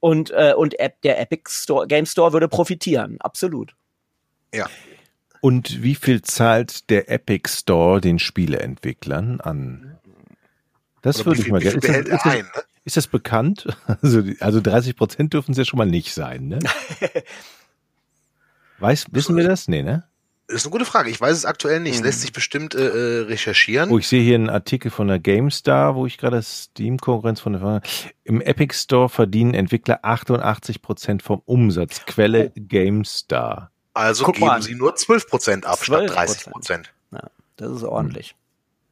und, äh, und App, der Epic Store, Game Store würde profitieren, absolut. Ja. Und wie viel zahlt der Epic Store den Spieleentwicklern an das würde ich mal gerne. Ist, das, ist, ne? ist das bekannt? Also, also 30 Prozent dürfen es ja schon mal nicht sein, ne? Weiß, wissen wir das? Nee, ne? Das ist eine gute Frage. Ich weiß es aktuell nicht. Mhm. Lässt sich bestimmt äh, äh, recherchieren. Oh, ich sehe hier einen Artikel von der GameStar, wo ich gerade Steam-Konkurrenz von der Im Epic Store verdienen Entwickler 88 Prozent vom Umsatz. Quelle oh. GameStar. Also Guck geben mal. sie nur 12 Prozent ab 12%. statt 30 Prozent. Ja, das ist ordentlich.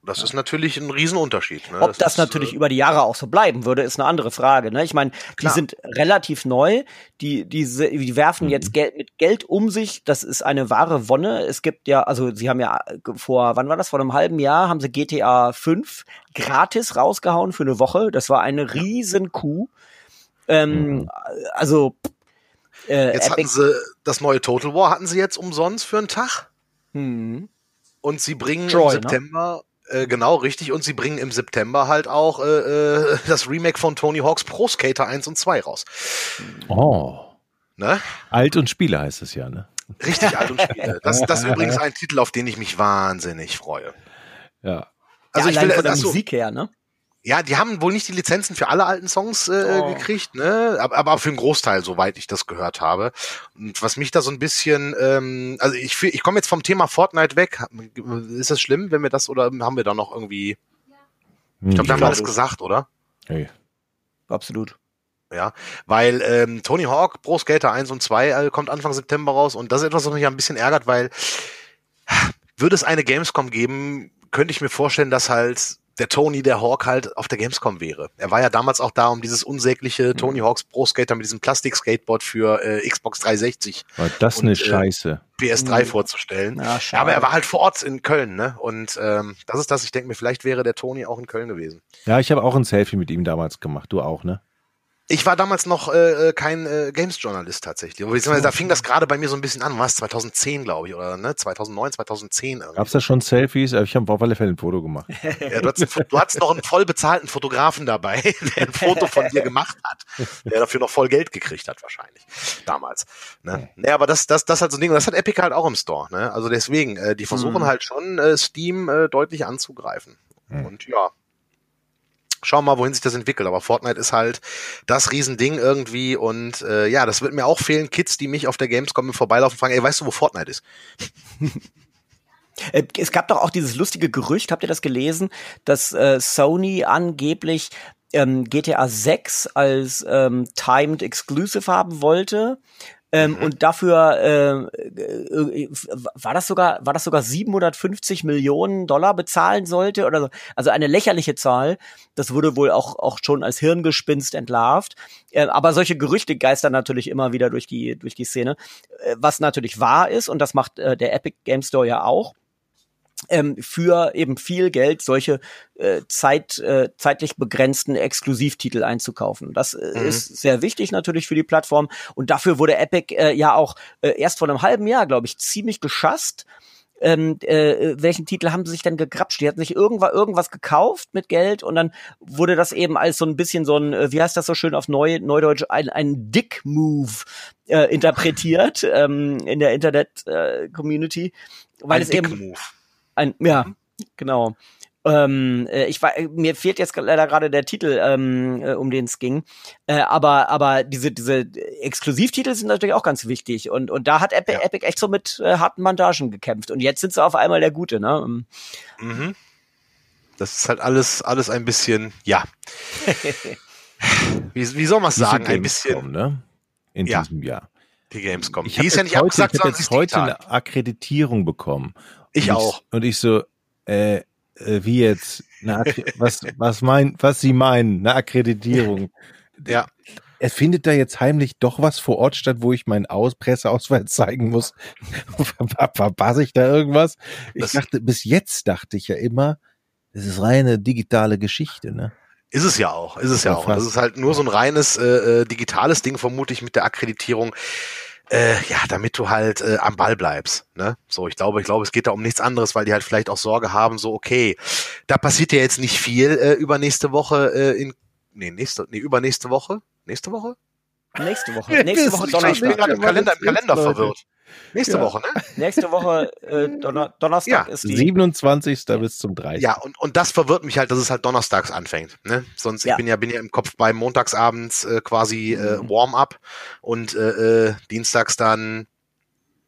Das ja. ist natürlich ein Riesenunterschied. Ne? Ob das, das ist, natürlich äh, über die Jahre auch so bleiben würde, ist eine andere Frage. Ne? Ich meine, die sind relativ neu. Die, die, die werfen mhm. jetzt Geld mit Geld um sich. Das ist eine wahre Wonne. Es gibt ja, also sie haben ja vor, wann war das? Vor einem halben Jahr haben sie GTA 5 gratis rausgehauen für eine Woche. Das war eine riesen Kuh. Ähm, mhm. Also äh, jetzt hatten sie das neue Total War hatten sie jetzt umsonst für einen Tag. Mhm. Und sie bringen Troy, im ne? September? Äh, genau, richtig. Und sie bringen im September halt auch äh, äh, das Remake von Tony Hawk's Pro Skater 1 und 2 raus. Oh. Ne? Alt und Spiele heißt es ja, ne? Richtig, Alt und Spiele. Das, das ist übrigens ein Titel, auf den ich mich wahnsinnig freue. Ja. Also ja, ich will von der Musik her, ne? Ja, die haben wohl nicht die Lizenzen für alle alten Songs äh, oh. gekriegt, ne? Aber, aber für einen Großteil, soweit ich das gehört habe. Und was mich da so ein bisschen, ähm, also ich, ich komme jetzt vom Thema Fortnite weg. Ist das schlimm, wenn wir das oder haben wir da noch irgendwie? Ich glaube, da haben wir alles gesagt, oder? Hey. Absolut. Ja, weil ähm, Tony Hawk Pro Skater 1 und 2 äh, kommt Anfang September raus und das ist etwas, was mich ein bisschen ärgert, weil würde es eine Gamescom geben, könnte ich mir vorstellen, dass halt der Tony, der Hawk halt auf der Gamescom wäre. Er war ja damals auch da, um dieses unsägliche mhm. Tony Hawks Pro Skater mit diesem Plastik-Skateboard für äh, Xbox 360 war das und, eine äh, Scheiße. PS3 mhm. vorzustellen. Ja, ja, aber er war halt vor Ort in Köln, ne? Und ähm, das ist das, ich denke mir, vielleicht wäre der Tony auch in Köln gewesen. Ja, ich habe auch ein Selfie mit ihm damals gemacht. Du auch, ne? Ich war damals noch äh, äh, kein äh, Games-Journalist tatsächlich. Beziehungsweise da fing das gerade bei mir so ein bisschen an. Was? 2010, glaube ich, oder ne? 2009, 2010. Irgendwie. Gab's da schon Selfies? Ich habe auf alle Fälle ein Foto gemacht. ja, du, hattest, du hattest noch einen voll bezahlten Fotografen dabei, der ein Foto von dir gemacht hat. Der dafür noch voll Geld gekriegt hat, wahrscheinlich. Damals. Ne? Nee, aber das, das, das halt so ein Ding. Und das hat Epic halt auch im Store. Ne? Also deswegen, äh, die versuchen mhm. halt schon, äh, Steam äh, deutlich anzugreifen. Mhm. Und ja, schauen wir mal, wohin sich das entwickelt. Aber Fortnite ist halt das Riesending irgendwie und äh, ja, das wird mir auch fehlen. Kids, die mich auf der Gamescom Vorbeilaufen fragen, ey, weißt du, wo Fortnite ist? Äh, es gab doch auch dieses lustige Gerücht, habt ihr das gelesen, dass äh, Sony angeblich ähm, GTA 6 als ähm, Timed Exclusive haben wollte. Ähm, mhm. Und dafür äh, äh, war das sogar war das sogar 750 Millionen Dollar bezahlen sollte oder so. Also eine lächerliche Zahl. Das wurde wohl auch auch schon als Hirngespinst entlarvt. Äh, aber solche Gerüchte geistern natürlich immer wieder durch die durch die Szene, äh, was natürlich wahr ist und das macht äh, der Epic Game Store ja auch ähm, für eben viel Geld solche äh, Zeit, äh, zeitlich begrenzten Exklusivtitel einzukaufen. Das äh, mhm. ist sehr wichtig natürlich für die Plattform und dafür wurde Epic äh, ja auch äh, erst vor einem halben Jahr, glaube ich, ziemlich geschasst. Ähm, äh, welchen Titel haben sie sich denn gegrapscht? Die hatten sich irgendwas, irgendwas gekauft mit Geld und dann wurde das eben als so ein bisschen so ein, äh, wie heißt das so schön auf Neu, Neudeutsch, ein, ein Dick-Move äh, interpretiert ähm, in der Internet-Community. Äh, weil ein es eben. Move ein, ja, mhm. genau. Ähm, äh, ich war, mir fehlt jetzt leider gerade der Titel, ähm, äh, um den es ging. Äh, aber, aber diese, diese Exklusivtitel sind natürlich auch ganz wichtig. Und, und da hat Epic, ja. Epic echt so mit äh, harten Bandagen gekämpft. Und jetzt sind sie auf einmal der Gute, ne? Ähm. Mhm. Das ist halt alles, alles ein bisschen, ja. wie, wie soll man es sagen? Ein bisschen. Ne? In ja. diesem Jahr. Die Gamescom. Ich habe ja nicht heute, abgesagt, ich hab jetzt heute eine Akkreditierung bekommen. Ich und auch. Ich, und ich so, äh, äh wie jetzt? was, was mein, was Sie meinen? Eine Akkreditierung. ja. Er findet da jetzt heimlich doch was vor Ort statt, wo ich meinen Aus Presseausweis zeigen muss. Verpasse ich da irgendwas? Ich das dachte, bis jetzt dachte ich ja immer, es ist reine digitale Geschichte, ne? Ist es ja auch, ist es ja, ja auch. Das ist halt nur so ein reines äh, äh digitales Ding, vermute ich, mit der Akkreditierung äh, ja, damit du halt äh, am Ball bleibst. Ne? So, ich glaube, ich glaube, es geht da um nichts anderes, weil die halt vielleicht auch Sorge haben, so, okay, da passiert ja jetzt nicht viel äh, übernächste Woche äh, in nee, nächste, nee, übernächste Woche? Nächste Woche? Nächste Woche. Nächste Woche Donnerstag. Ich bin gerade im Kalender, im Kalender verwirrt. Nächste ja. Woche, ne? Nächste Woche äh, Donner Donnerstag ja. ist die 27. bis zum 30. Ja, und, und das verwirrt mich halt, dass es halt donnerstags anfängt. Ne? Sonst ja. ich bin ja bin ja im Kopf bei montagsabends äh, quasi äh, mhm. Warm-up und äh, äh, dienstags dann.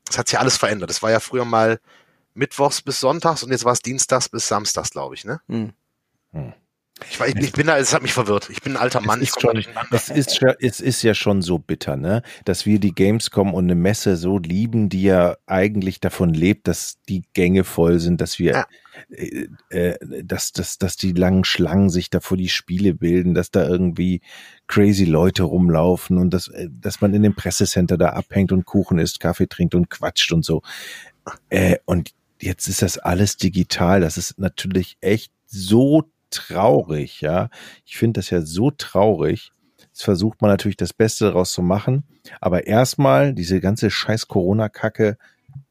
Das hat sich alles verändert. Das war ja früher mal mittwochs bis sonntags und jetzt war es dienstags bis samstags, glaube ich, ne? Mhm. Hm. Ich, ich, ich bin da, es hat mich verwirrt. Ich bin ein alter Mann. Es ist, schon, es, ist, es ist ja schon so bitter, ne? Dass wir die Gamescom und eine Messe so lieben, die ja eigentlich davon lebt, dass die Gänge voll sind, dass wir, ja. äh, äh, dass, dass, dass die langen Schlangen sich da vor die Spiele bilden, dass da irgendwie crazy Leute rumlaufen und dass, äh, dass man in dem Pressecenter da abhängt und Kuchen isst, Kaffee trinkt und quatscht und so. Äh, und jetzt ist das alles digital. Das ist natürlich echt so traurig, ja. Ich finde das ja so traurig. Jetzt versucht man natürlich das Beste daraus zu machen. Aber erstmal, diese ganze scheiß Corona-Kacke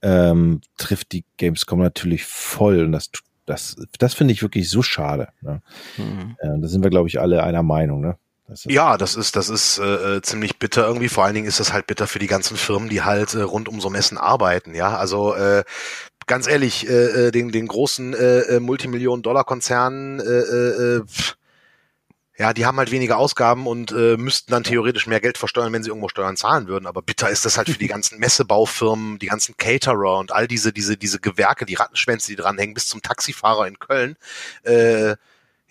ähm, trifft die Gamescom natürlich voll. Und das, das, das finde ich wirklich so schade. Ne? Mhm. Äh, da sind wir, glaube ich, alle einer Meinung, ne? Das ja, das ist, das ist äh, äh, ziemlich bitter irgendwie. Vor allen Dingen ist das halt bitter für die ganzen Firmen, die halt äh, rund um so Messen arbeiten. Ja, also äh, ganz ehrlich, äh, äh, den, den großen äh, äh, Multimillionen-Dollar-Konzernen, äh, äh, äh ja, die haben halt weniger Ausgaben und äh, müssten dann theoretisch mehr Geld versteuern, wenn sie irgendwo Steuern zahlen würden. Aber bitter ist das halt für die ganzen Messebaufirmen, die ganzen Caterer und all diese, diese, diese Gewerke, die Rattenschwänze, die dranhängen, bis zum Taxifahrer in Köln. Äh,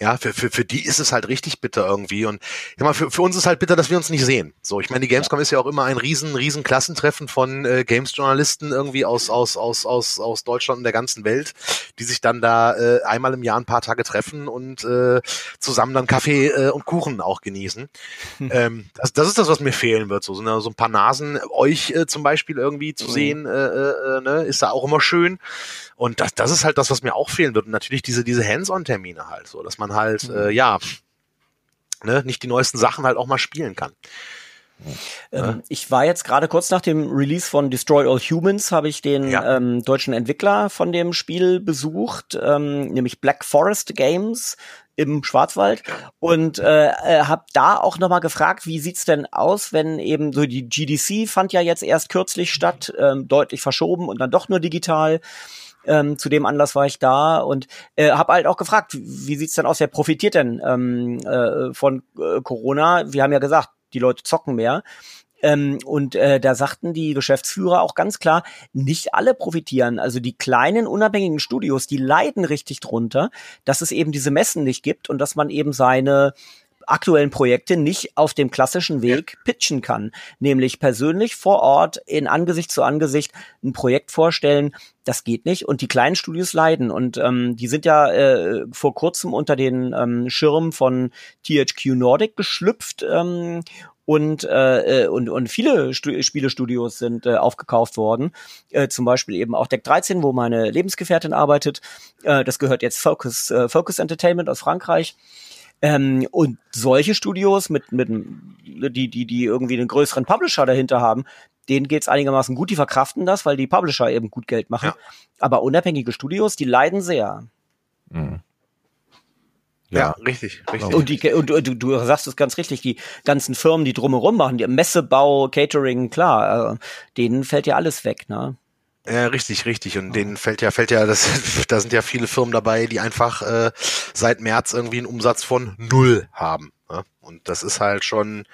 ja, für, für, für die ist es halt richtig bitter irgendwie. Und ich mal, für, für uns ist halt bitter, dass wir uns nicht sehen. So, ich meine, die Gamescom ist ja auch immer ein riesen, riesen Klassentreffen von äh, Games-Journalisten irgendwie aus, aus, aus, aus, aus Deutschland und der ganzen Welt, die sich dann da äh, einmal im Jahr ein paar Tage treffen und äh, zusammen dann Kaffee äh, und Kuchen auch genießen. Hm. Ähm, das, das ist das, was mir fehlen wird. So, so, so ein paar Nasen, euch äh, zum Beispiel irgendwie zu mhm. sehen, äh, äh, äh, ne, ist da auch immer schön. Und das, das ist halt das, was mir auch fehlen wird. Und natürlich diese, diese Hands-on-Termine halt, so, dass man halt, mhm. äh, ja, ne, nicht die neuesten Sachen halt auch mal spielen kann. Ähm, ich war jetzt gerade kurz nach dem Release von Destroy All Humans, habe ich den ja. ähm, deutschen Entwickler von dem Spiel besucht, ähm, nämlich Black Forest Games im Schwarzwald und äh, äh, habe da auch noch mal gefragt, wie sieht's denn aus, wenn eben so die GDC fand ja jetzt erst kürzlich statt, ähm, deutlich verschoben und dann doch nur digital. Ähm, zu dem Anlass war ich da und äh, habe halt auch gefragt, wie sieht's denn aus? Wer profitiert denn ähm, äh, von äh, Corona? Wir haben ja gesagt, die Leute zocken mehr. Ähm, und äh, da sagten die Geschäftsführer auch ganz klar, nicht alle profitieren. Also die kleinen unabhängigen Studios, die leiden richtig drunter, dass es eben diese Messen nicht gibt und dass man eben seine aktuellen Projekte nicht auf dem klassischen Weg pitchen kann, nämlich persönlich vor Ort in Angesicht zu Angesicht ein Projekt vorstellen. Das geht nicht und die kleinen Studios leiden und ähm, die sind ja äh, vor kurzem unter den ähm, Schirm von THQ Nordic geschlüpft ähm, und, äh, äh, und, und viele Stu Spielestudios sind äh, aufgekauft worden. Äh, zum Beispiel eben auch Deck 13, wo meine Lebensgefährtin arbeitet. Äh, das gehört jetzt Focus, äh, Focus Entertainment aus Frankreich. Ähm, und solche Studios mit, mit die, die, die irgendwie einen größeren Publisher dahinter haben, denen geht's einigermaßen gut, die verkraften das, weil die Publisher eben gut Geld machen. Ja. Aber unabhängige Studios, die leiden sehr. Mhm. Ja, ja, richtig, richtig. Und, die, und du, du sagst es ganz richtig, die ganzen Firmen, die drumherum machen, die Messebau, Catering, klar, äh, denen fällt ja alles weg, ne? Ja, richtig, richtig. Und denen fällt ja, fällt ja, das, da sind ja viele Firmen dabei, die einfach äh, seit März irgendwie einen Umsatz von null haben. Ne? Und das ist halt schon,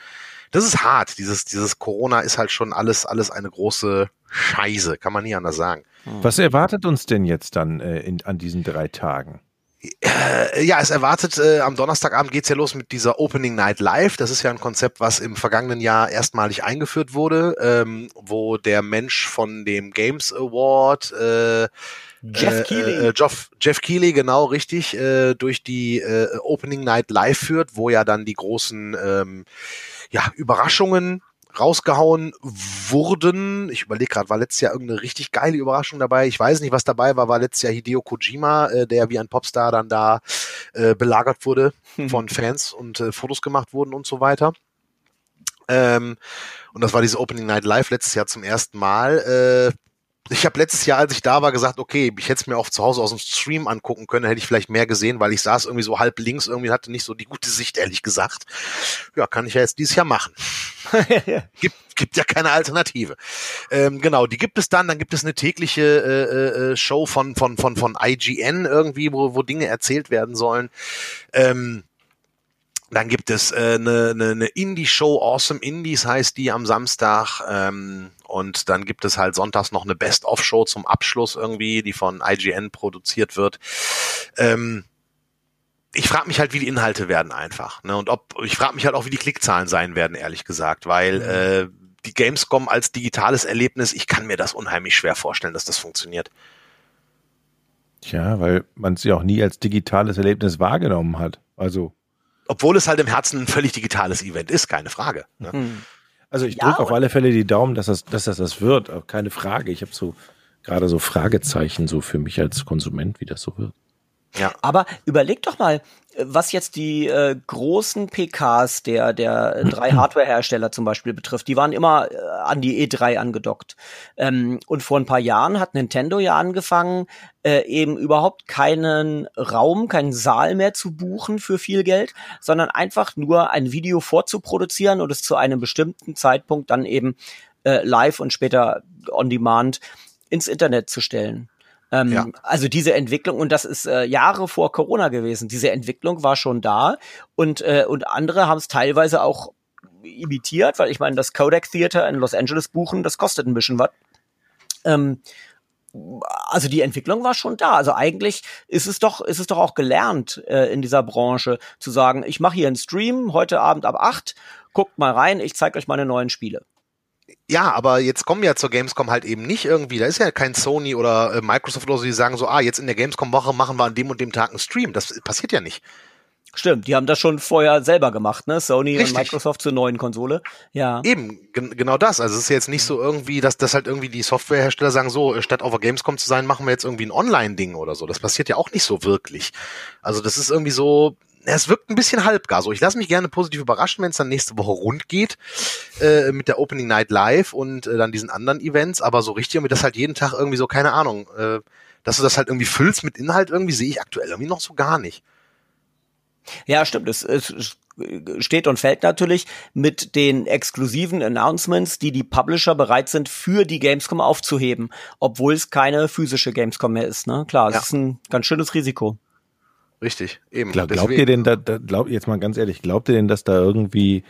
das ist hart. Dieses, dieses Corona ist halt schon alles, alles eine große Scheiße, kann man nie anders sagen. Was erwartet uns denn jetzt dann äh, in, an diesen drei Tagen? Äh, ja, es erwartet, äh, am Donnerstagabend geht's ja los mit dieser Opening Night Live. Das ist ja ein Konzept, was im vergangenen Jahr erstmalig eingeführt wurde, ähm, wo der Mensch von dem Games Award äh, Jeff äh, Keighley. Äh, Jeff, Jeff Keighley, genau richtig, äh, durch die äh, Opening Night Live führt, wo ja dann die großen ähm, ja, Überraschungen rausgehauen wurden. Ich überlege gerade, war letztes Jahr irgendeine richtig geile Überraschung dabei. Ich weiß nicht, was dabei war. War letztes Jahr Hideo Kojima, äh, der wie ein Popstar dann da äh, belagert wurde von Fans und äh, Fotos gemacht wurden und so weiter. Ähm, und das war diese Opening Night Live letztes Jahr zum ersten Mal. Äh, ich habe letztes Jahr, als ich da war, gesagt, okay, ich hätte es mir auch zu Hause aus dem Stream angucken können, hätte ich vielleicht mehr gesehen, weil ich saß irgendwie so halb links, irgendwie hatte nicht so die gute Sicht, ehrlich gesagt. Ja, kann ich ja jetzt dieses Jahr machen. gibt, gibt ja keine Alternative. Ähm, genau, die gibt es dann, dann gibt es eine tägliche äh, äh, Show von, von, von, von IGN irgendwie, wo, wo Dinge erzählt werden sollen. Ähm, dann gibt es äh, eine, eine, eine Indie-Show, Awesome Indies heißt die am Samstag. Ähm, und dann gibt es halt sonntags noch eine Best-of-Show zum Abschluss irgendwie, die von IGN produziert wird. Ähm, ich frage mich halt, wie die Inhalte werden einfach. Ne? Und ob ich frage mich halt auch, wie die Klickzahlen sein werden, ehrlich gesagt, weil mhm. äh, die Gamescom als digitales Erlebnis, ich kann mir das unheimlich schwer vorstellen, dass das funktioniert. Tja, weil man es ja auch nie als digitales Erlebnis wahrgenommen hat. Also obwohl es halt im Herzen ein völlig digitales Event ist, keine Frage. Ne? Hm. Also ich drücke ja, auf alle Fälle die Daumen, dass das, dass das, das wird, keine Frage. Ich habe so gerade so Fragezeichen so für mich als Konsument, wie das so wird. Ja. Aber überleg doch mal, was jetzt die äh, großen PKs der, der drei Hardware-Hersteller zum Beispiel betrifft, die waren immer äh, an die E3 angedockt. Ähm, und vor ein paar Jahren hat Nintendo ja angefangen, äh, eben überhaupt keinen Raum, keinen Saal mehr zu buchen für viel Geld, sondern einfach nur ein Video vorzuproduzieren und es zu einem bestimmten Zeitpunkt dann eben äh, live und später on demand ins Internet zu stellen. Ähm, ja. Also diese Entwicklung, und das ist äh, Jahre vor Corona gewesen, diese Entwicklung war schon da und, äh, und andere haben es teilweise auch imitiert, weil ich meine, das Kodak Theater in Los Angeles buchen, das kostet ein bisschen was. Ähm, also die Entwicklung war schon da. Also eigentlich ist es doch, ist es doch auch gelernt äh, in dieser Branche zu sagen, ich mache hier einen Stream heute Abend ab acht, guckt mal rein, ich zeige euch meine neuen Spiele. Ja, aber jetzt kommen ja zur Gamescom halt eben nicht irgendwie, da ist ja kein Sony oder äh, Microsoft oder so, die sagen so, ah, jetzt in der Gamescom-Woche machen wir an dem und dem Tag einen Stream. Das passiert ja nicht. Stimmt, die haben das schon vorher selber gemacht, ne? Sony Richtig. und Microsoft zur neuen Konsole. Ja. Eben, genau das. Also es ist jetzt nicht so irgendwie, dass das halt irgendwie die Softwarehersteller sagen, so, statt auf der Gamescom zu sein, machen wir jetzt irgendwie ein Online-Ding oder so. Das passiert ja auch nicht so wirklich. Also das ist irgendwie so, es wirkt ein bisschen halbgar so. Ich lasse mich gerne positiv überraschen, wenn es dann nächste Woche rund geht äh, mit der Opening Night Live und äh, dann diesen anderen Events. Aber so richtig irgendwie das halt jeden Tag irgendwie so, keine Ahnung, äh, dass du das halt irgendwie füllst mit Inhalt irgendwie, sehe ich aktuell irgendwie noch so gar nicht. Ja, stimmt. Es, es steht und fällt natürlich mit den exklusiven Announcements, die die Publisher bereit sind, für die Gamescom aufzuheben, obwohl es keine physische Gamescom mehr ist. Ne? Klar, es ja. ist ein ganz schönes Risiko. Richtig, eben. Glaub, glaubt ihr denn, da, da, glaubt jetzt mal ganz ehrlich, glaubt ihr denn, dass da irgendwie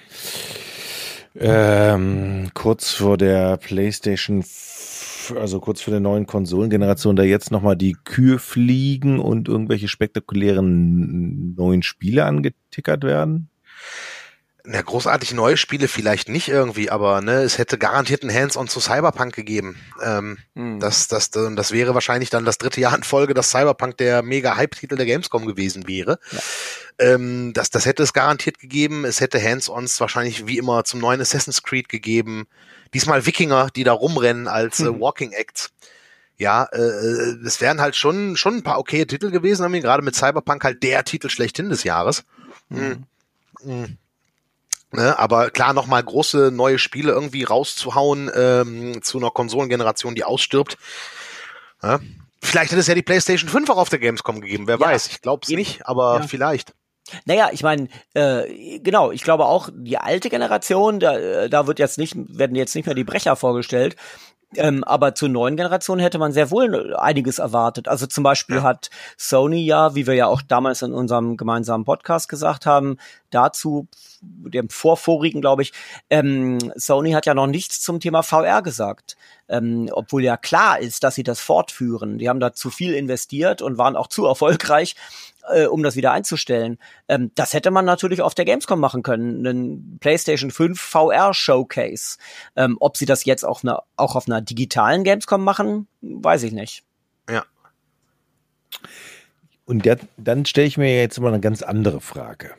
ähm, kurz vor der PlayStation, also kurz vor der neuen Konsolengeneration, da jetzt nochmal die Kühe fliegen und irgendwelche spektakulären neuen Spiele angetickert werden? Na, großartig neue Spiele vielleicht nicht irgendwie, aber ne, es hätte garantiert ein Hands-on zu Cyberpunk gegeben. Ähm, hm. das, das, das wäre wahrscheinlich dann das dritte Jahr in Folge, dass Cyberpunk der mega Hype-Titel der Gamescom gewesen wäre. Ja. Ähm, das, das hätte es garantiert gegeben. Es hätte Hands-ons wahrscheinlich wie immer zum neuen Assassin's Creed gegeben. Diesmal Wikinger, die da rumrennen als äh, hm. Walking Acts ja, äh, äh, es wären halt schon, schon ein paar okaye Titel gewesen, haben wir gerade mit Cyberpunk halt der Titel schlechthin des Jahres. Mhm. Mhm. Ne, aber klar, nochmal große neue Spiele irgendwie rauszuhauen ähm, zu einer Konsolengeneration, die ausstirbt. Ja. Vielleicht hätte es ja die PlayStation 5 auch auf der Gamescom gegeben, wer ja. weiß. Ich glaube es nicht, aber ja. vielleicht. Naja, ich meine, äh, genau, ich glaube auch, die alte Generation, da, äh, da wird jetzt nicht, werden jetzt nicht mehr die Brecher vorgestellt, ähm, aber zur neuen Generation hätte man sehr wohl einiges erwartet. Also zum Beispiel ja. hat Sony ja, wie wir ja auch damals in unserem gemeinsamen Podcast gesagt haben, dazu, dem vorvorigen, glaube ich, ähm, Sony hat ja noch nichts zum Thema VR gesagt. Ähm, obwohl ja klar ist, dass sie das fortführen. Die haben da zu viel investiert und waren auch zu erfolgreich äh, um das wieder einzustellen. Ähm, das hätte man natürlich auf der Gamescom machen können, einen PlayStation 5 VR Showcase. Ähm, ob sie das jetzt auf einer, auch auf einer digitalen Gamescom machen, weiß ich nicht. Ja. Und der, dann stelle ich mir jetzt immer eine ganz andere Frage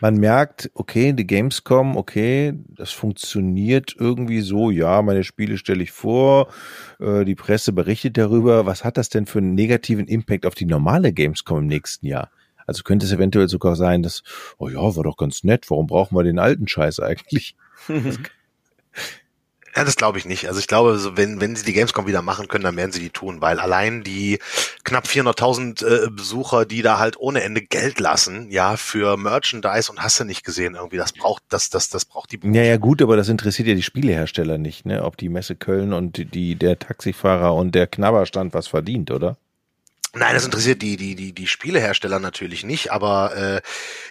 man merkt, okay, die Gamescom, okay, das funktioniert irgendwie so, ja, meine Spiele stelle ich vor, äh, die Presse berichtet darüber. Was hat das denn für einen negativen Impact auf die normale Gamescom im nächsten Jahr? Also könnte es eventuell sogar sein, dass, oh ja, war doch ganz nett, warum brauchen wir den alten Scheiß eigentlich? Ja, das glaube ich nicht. Also ich glaube, so wenn, wenn sie die Gamescom wieder machen können, dann werden sie die tun, weil allein die knapp 400.000 äh, Besucher, die da halt ohne Ende Geld lassen, ja, für Merchandise und hast du nicht gesehen irgendwie, das braucht, das, das, das braucht die Branche. Ja, ja, gut, aber das interessiert ja die Spielehersteller nicht, ne, ob die Messe Köln und die, der Taxifahrer und der Knabberstand was verdient, oder? Nein, das interessiert die, die, die, die Spielehersteller natürlich nicht, aber äh,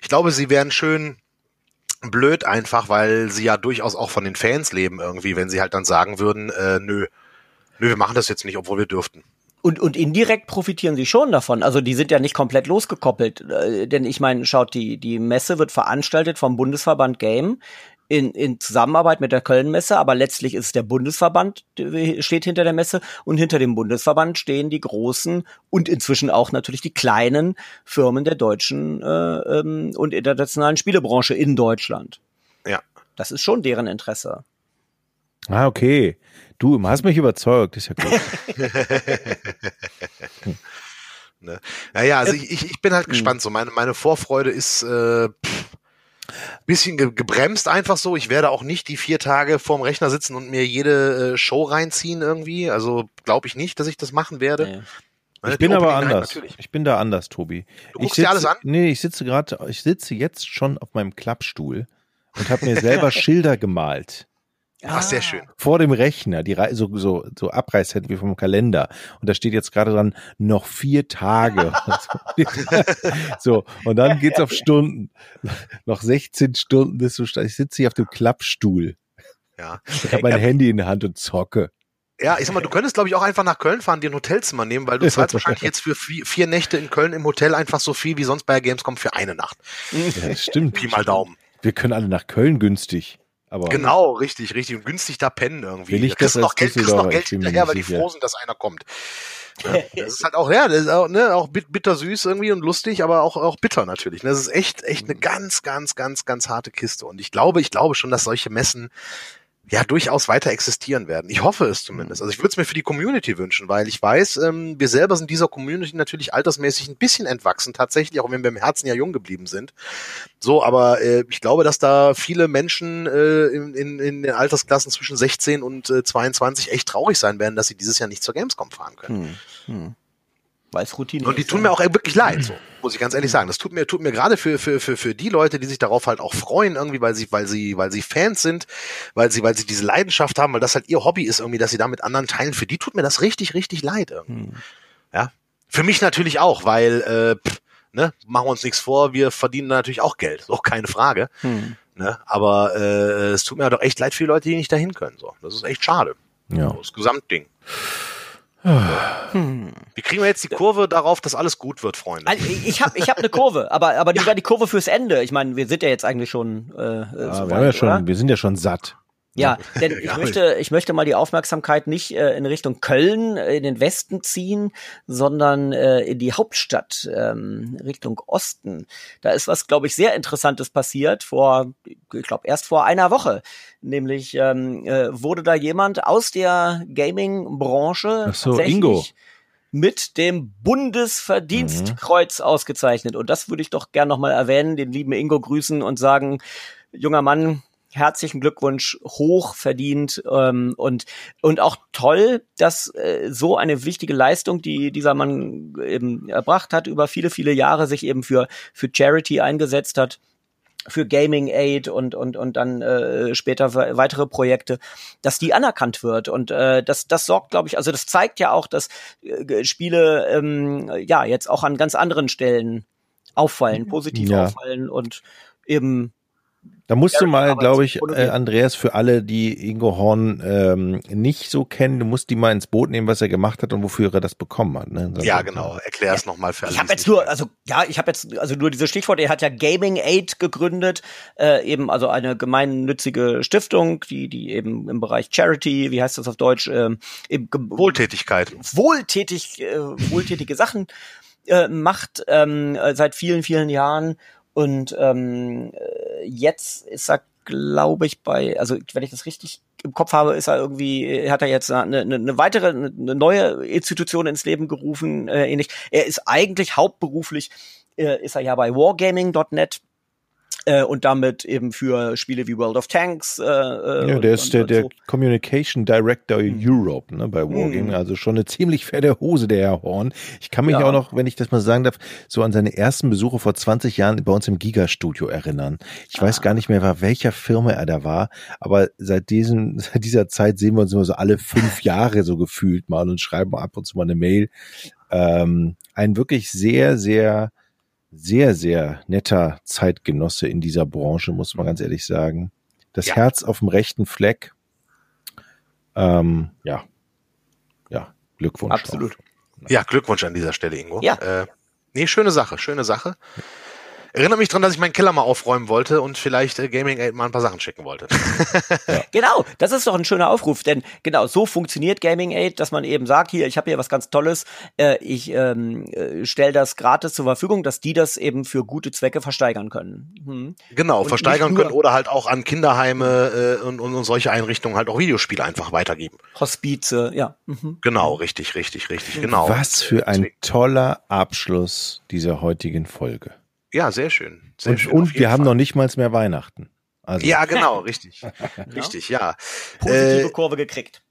ich glaube, sie werden schön blöd einfach, weil sie ja durchaus auch von den Fans leben irgendwie, wenn sie halt dann sagen würden, äh, nö, nö, wir machen das jetzt nicht, obwohl wir dürften. Und, und indirekt profitieren sie schon davon. Also die sind ja nicht komplett losgekoppelt. Äh, denn ich meine, schaut, die, die Messe wird veranstaltet vom Bundesverband Game in, in Zusammenarbeit mit der Köln-Messe, aber letztlich ist der Bundesverband, steht hinter der Messe und hinter dem Bundesverband stehen die großen und inzwischen auch natürlich die kleinen Firmen der deutschen äh, ähm, und internationalen Spielebranche in Deutschland. Ja. Das ist schon deren Interesse. Ah, okay. Du hast mich überzeugt, ist ja gut. ne? Naja, also ich, ich bin halt hm. gespannt. So meine, meine Vorfreude ist äh, pff, bisschen ge gebremst einfach so. Ich werde auch nicht die vier Tage vorm Rechner sitzen und mir jede äh, Show reinziehen irgendwie. Also glaube ich nicht, dass ich das machen werde. Nee. Ich äh, bin aber anders. Nein, ich bin da anders, Tobi. Du guckst ich sitze, dir alles an? Nee, ich sitze gerade, ich sitze jetzt schon auf meinem Klappstuhl und habe mir selber Schilder gemalt. Ach, sehr schön. Vor dem Rechner, die so, so, so Abreißhände wie vom Kalender. Und da steht jetzt gerade dran, noch vier Tage. so, und dann geht's auf Stunden. Noch 16 Stunden bis du, ich sitze hier auf dem Klappstuhl. Ja. Ich habe mein ja. Handy in der Hand und zocke. Ja, ich sag mal, du könntest, glaube ich, auch einfach nach Köln fahren, dir ein Hotelzimmer nehmen, weil du zahlst wahrscheinlich jetzt für vier, vier, Nächte in Köln im Hotel einfach so viel wie sonst bei der Gamescom für eine Nacht. Ja, das stimmt. Pi mal Daumen. Wir können alle nach Köln günstig. Aber genau, richtig, richtig. Und günstig da pennen irgendwie. Will ich da kriegst das noch Geld, kriegst noch Geld hinterher, weil die froh sind, dass einer kommt. Ja, das ist halt auch, ja, das ist auch, ne, auch bittersüß irgendwie und lustig, aber auch, auch bitter natürlich. Das ist echt, echt eine ganz, ganz, ganz, ganz harte Kiste. Und ich glaube, ich glaube schon, dass solche Messen ja durchaus weiter existieren werden. Ich hoffe es zumindest. Also ich würde es mir für die Community wünschen, weil ich weiß, ähm, wir selber sind dieser Community natürlich altersmäßig ein bisschen entwachsen, tatsächlich, auch wenn wir im Herzen ja jung geblieben sind. So, aber äh, ich glaube, dass da viele Menschen äh, in, in, in den Altersklassen zwischen 16 und äh, 22 echt traurig sein werden, dass sie dieses Jahr nicht zur Gamescom fahren können. Hm, hm weil es Routine Und die tun mir auch wirklich leid, so, muss ich ganz ehrlich sagen. Das tut mir, tut mir gerade für, für, für, für die Leute, die sich darauf halt auch freuen, irgendwie, weil sie, weil sie, weil sie Fans sind, weil sie, weil sie diese Leidenschaft haben, weil das halt ihr Hobby ist, irgendwie, dass sie da mit anderen teilen. Für die tut mir das richtig, richtig leid irgendwie. Hm. Ja. Für mich natürlich auch, weil, äh, pff, ne, machen wir uns nichts vor, wir verdienen natürlich auch Geld, so keine Frage. Hm. Ne? Aber äh, es tut mir doch echt leid für die Leute, die nicht dahin können. So. Das ist echt schade. Ja. So, das Gesamtding. Hm. Wie kriegen wir jetzt die Kurve darauf, dass alles gut wird, Freunde? Also, ich habe ich hab eine Kurve, aber, aber die ja. war die Kurve fürs Ende. Ich meine, wir sind ja jetzt eigentlich schon. Äh, ja, so wir, weit, ja schon wir sind ja schon satt. Ja, denn ich möchte, ich möchte mal die Aufmerksamkeit nicht äh, in Richtung Köln, äh, in den Westen ziehen, sondern äh, in die Hauptstadt, ähm, Richtung Osten. Da ist was, glaube ich, sehr Interessantes passiert vor, ich glaube, erst vor einer Woche. Nämlich ähm, äh, wurde da jemand aus der Gaming-Branche so, Ingo mit dem Bundesverdienstkreuz mhm. ausgezeichnet. Und das würde ich doch gern nochmal erwähnen, den lieben Ingo grüßen und sagen, junger Mann, herzlichen Glückwunsch, hoch verdient ähm, und und auch toll, dass äh, so eine wichtige Leistung, die dieser Mann eben erbracht hat, über viele viele Jahre sich eben für für Charity eingesetzt hat für Gaming Aid und und und dann äh, später weitere Projekte, dass die anerkannt wird und äh, das das sorgt, glaube ich, also das zeigt ja auch, dass äh, Spiele ähm, ja jetzt auch an ganz anderen Stellen auffallen, positiv ja. auffallen und eben da musst du mal, glaube ich, äh, Andreas, für alle, die Ingo Horn ähm, nicht so kennen, du musst die mal ins Boot nehmen, was er gemacht hat und wofür er das bekommen hat. Ne? Ja, genau. Erklär es ja. nochmal für alle. Ich habe jetzt nur, also ja, ich habe jetzt also nur dieses Stichwort. Er hat ja Gaming Aid gegründet, äh, eben also eine gemeinnützige Stiftung, die die eben im Bereich Charity, wie heißt das auf Deutsch, äh, eben Wohltätigkeit, wohltätig, äh, wohltätige Sachen äh, macht ähm, seit vielen vielen Jahren und ähm, jetzt ist er, glaube ich, bei, also wenn ich das richtig im Kopf habe, ist er irgendwie, hat er jetzt eine, eine, weitere, eine neue Institution ins Leben gerufen, äh, ähnlich. Er ist eigentlich hauptberuflich, äh, ist er ja bei wargaming.net äh, und damit eben für Spiele wie World of Tanks. Äh, äh ja, der ist der, der so. Communication Director hm. Europe ne, bei Wargaming, hm. also schon eine ziemlich fette Hose, der Herr Horn. Ich kann mich ja. auch noch, wenn ich das mal sagen darf, so an seine ersten Besuche vor 20 Jahren bei uns im Giga-Studio erinnern. Ich ah. weiß gar nicht mehr, bei welcher Firma er da war, aber seit diesem, seit dieser Zeit sehen wir uns immer so alle fünf Jahre so gefühlt mal und schreiben ab und zu mal eine Mail. Ähm, ein wirklich sehr, sehr sehr, sehr netter Zeitgenosse in dieser Branche, muss man ganz ehrlich sagen. Das ja. Herz auf dem rechten Fleck. Ähm, ja. Ja, Glückwunsch. Absolut. Auch. Ja, Glückwunsch an dieser Stelle, Ingo. Ja. Äh, nee, schöne Sache, schöne Sache erinnere mich dran, dass ich meinen Keller mal aufräumen wollte und vielleicht äh, Gaming Aid mal ein paar Sachen schicken wollte. genau, das ist doch ein schöner Aufruf, denn genau so funktioniert Gaming Aid, dass man eben sagt, hier, ich habe hier was ganz Tolles, äh, ich ähm, äh, stelle das gratis zur Verfügung, dass die das eben für gute Zwecke versteigern können. Hm. Genau, und versteigern können oder halt auch an Kinderheime äh, und, und, und solche Einrichtungen halt auch Videospiele einfach weitergeben. Hospize, ja. Mhm. Genau, richtig, richtig, richtig, genau. Was für ein toller Abschluss dieser heutigen Folge. Ja, sehr schön. Sehr und, schön und wir Fall. haben noch nicht mal mehr Weihnachten. Also. Ja, genau, richtig. richtig, ja. Positive äh, Kurve gekriegt.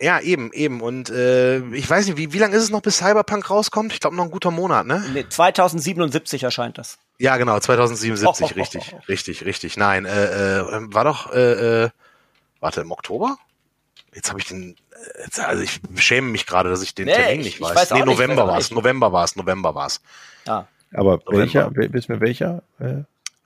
Ja, eben, eben. Und äh, ich weiß nicht, wie, wie lange ist es noch, bis Cyberpunk rauskommt? Ich glaube, noch ein guter Monat, ne? Nee, 2077 erscheint das. Ja, genau, 2077, oh, richtig, oh, oh, richtig, richtig. Nein, äh, äh, war doch, äh, äh, warte, im Oktober? Jetzt habe ich den, jetzt, also ich schäme mich gerade, dass ich den nee, Termin nicht ich, weiß. Ich weiß nee, November war es, November war es, November war es. Ah. Aber November. welcher, wissen wir welcher? Äh?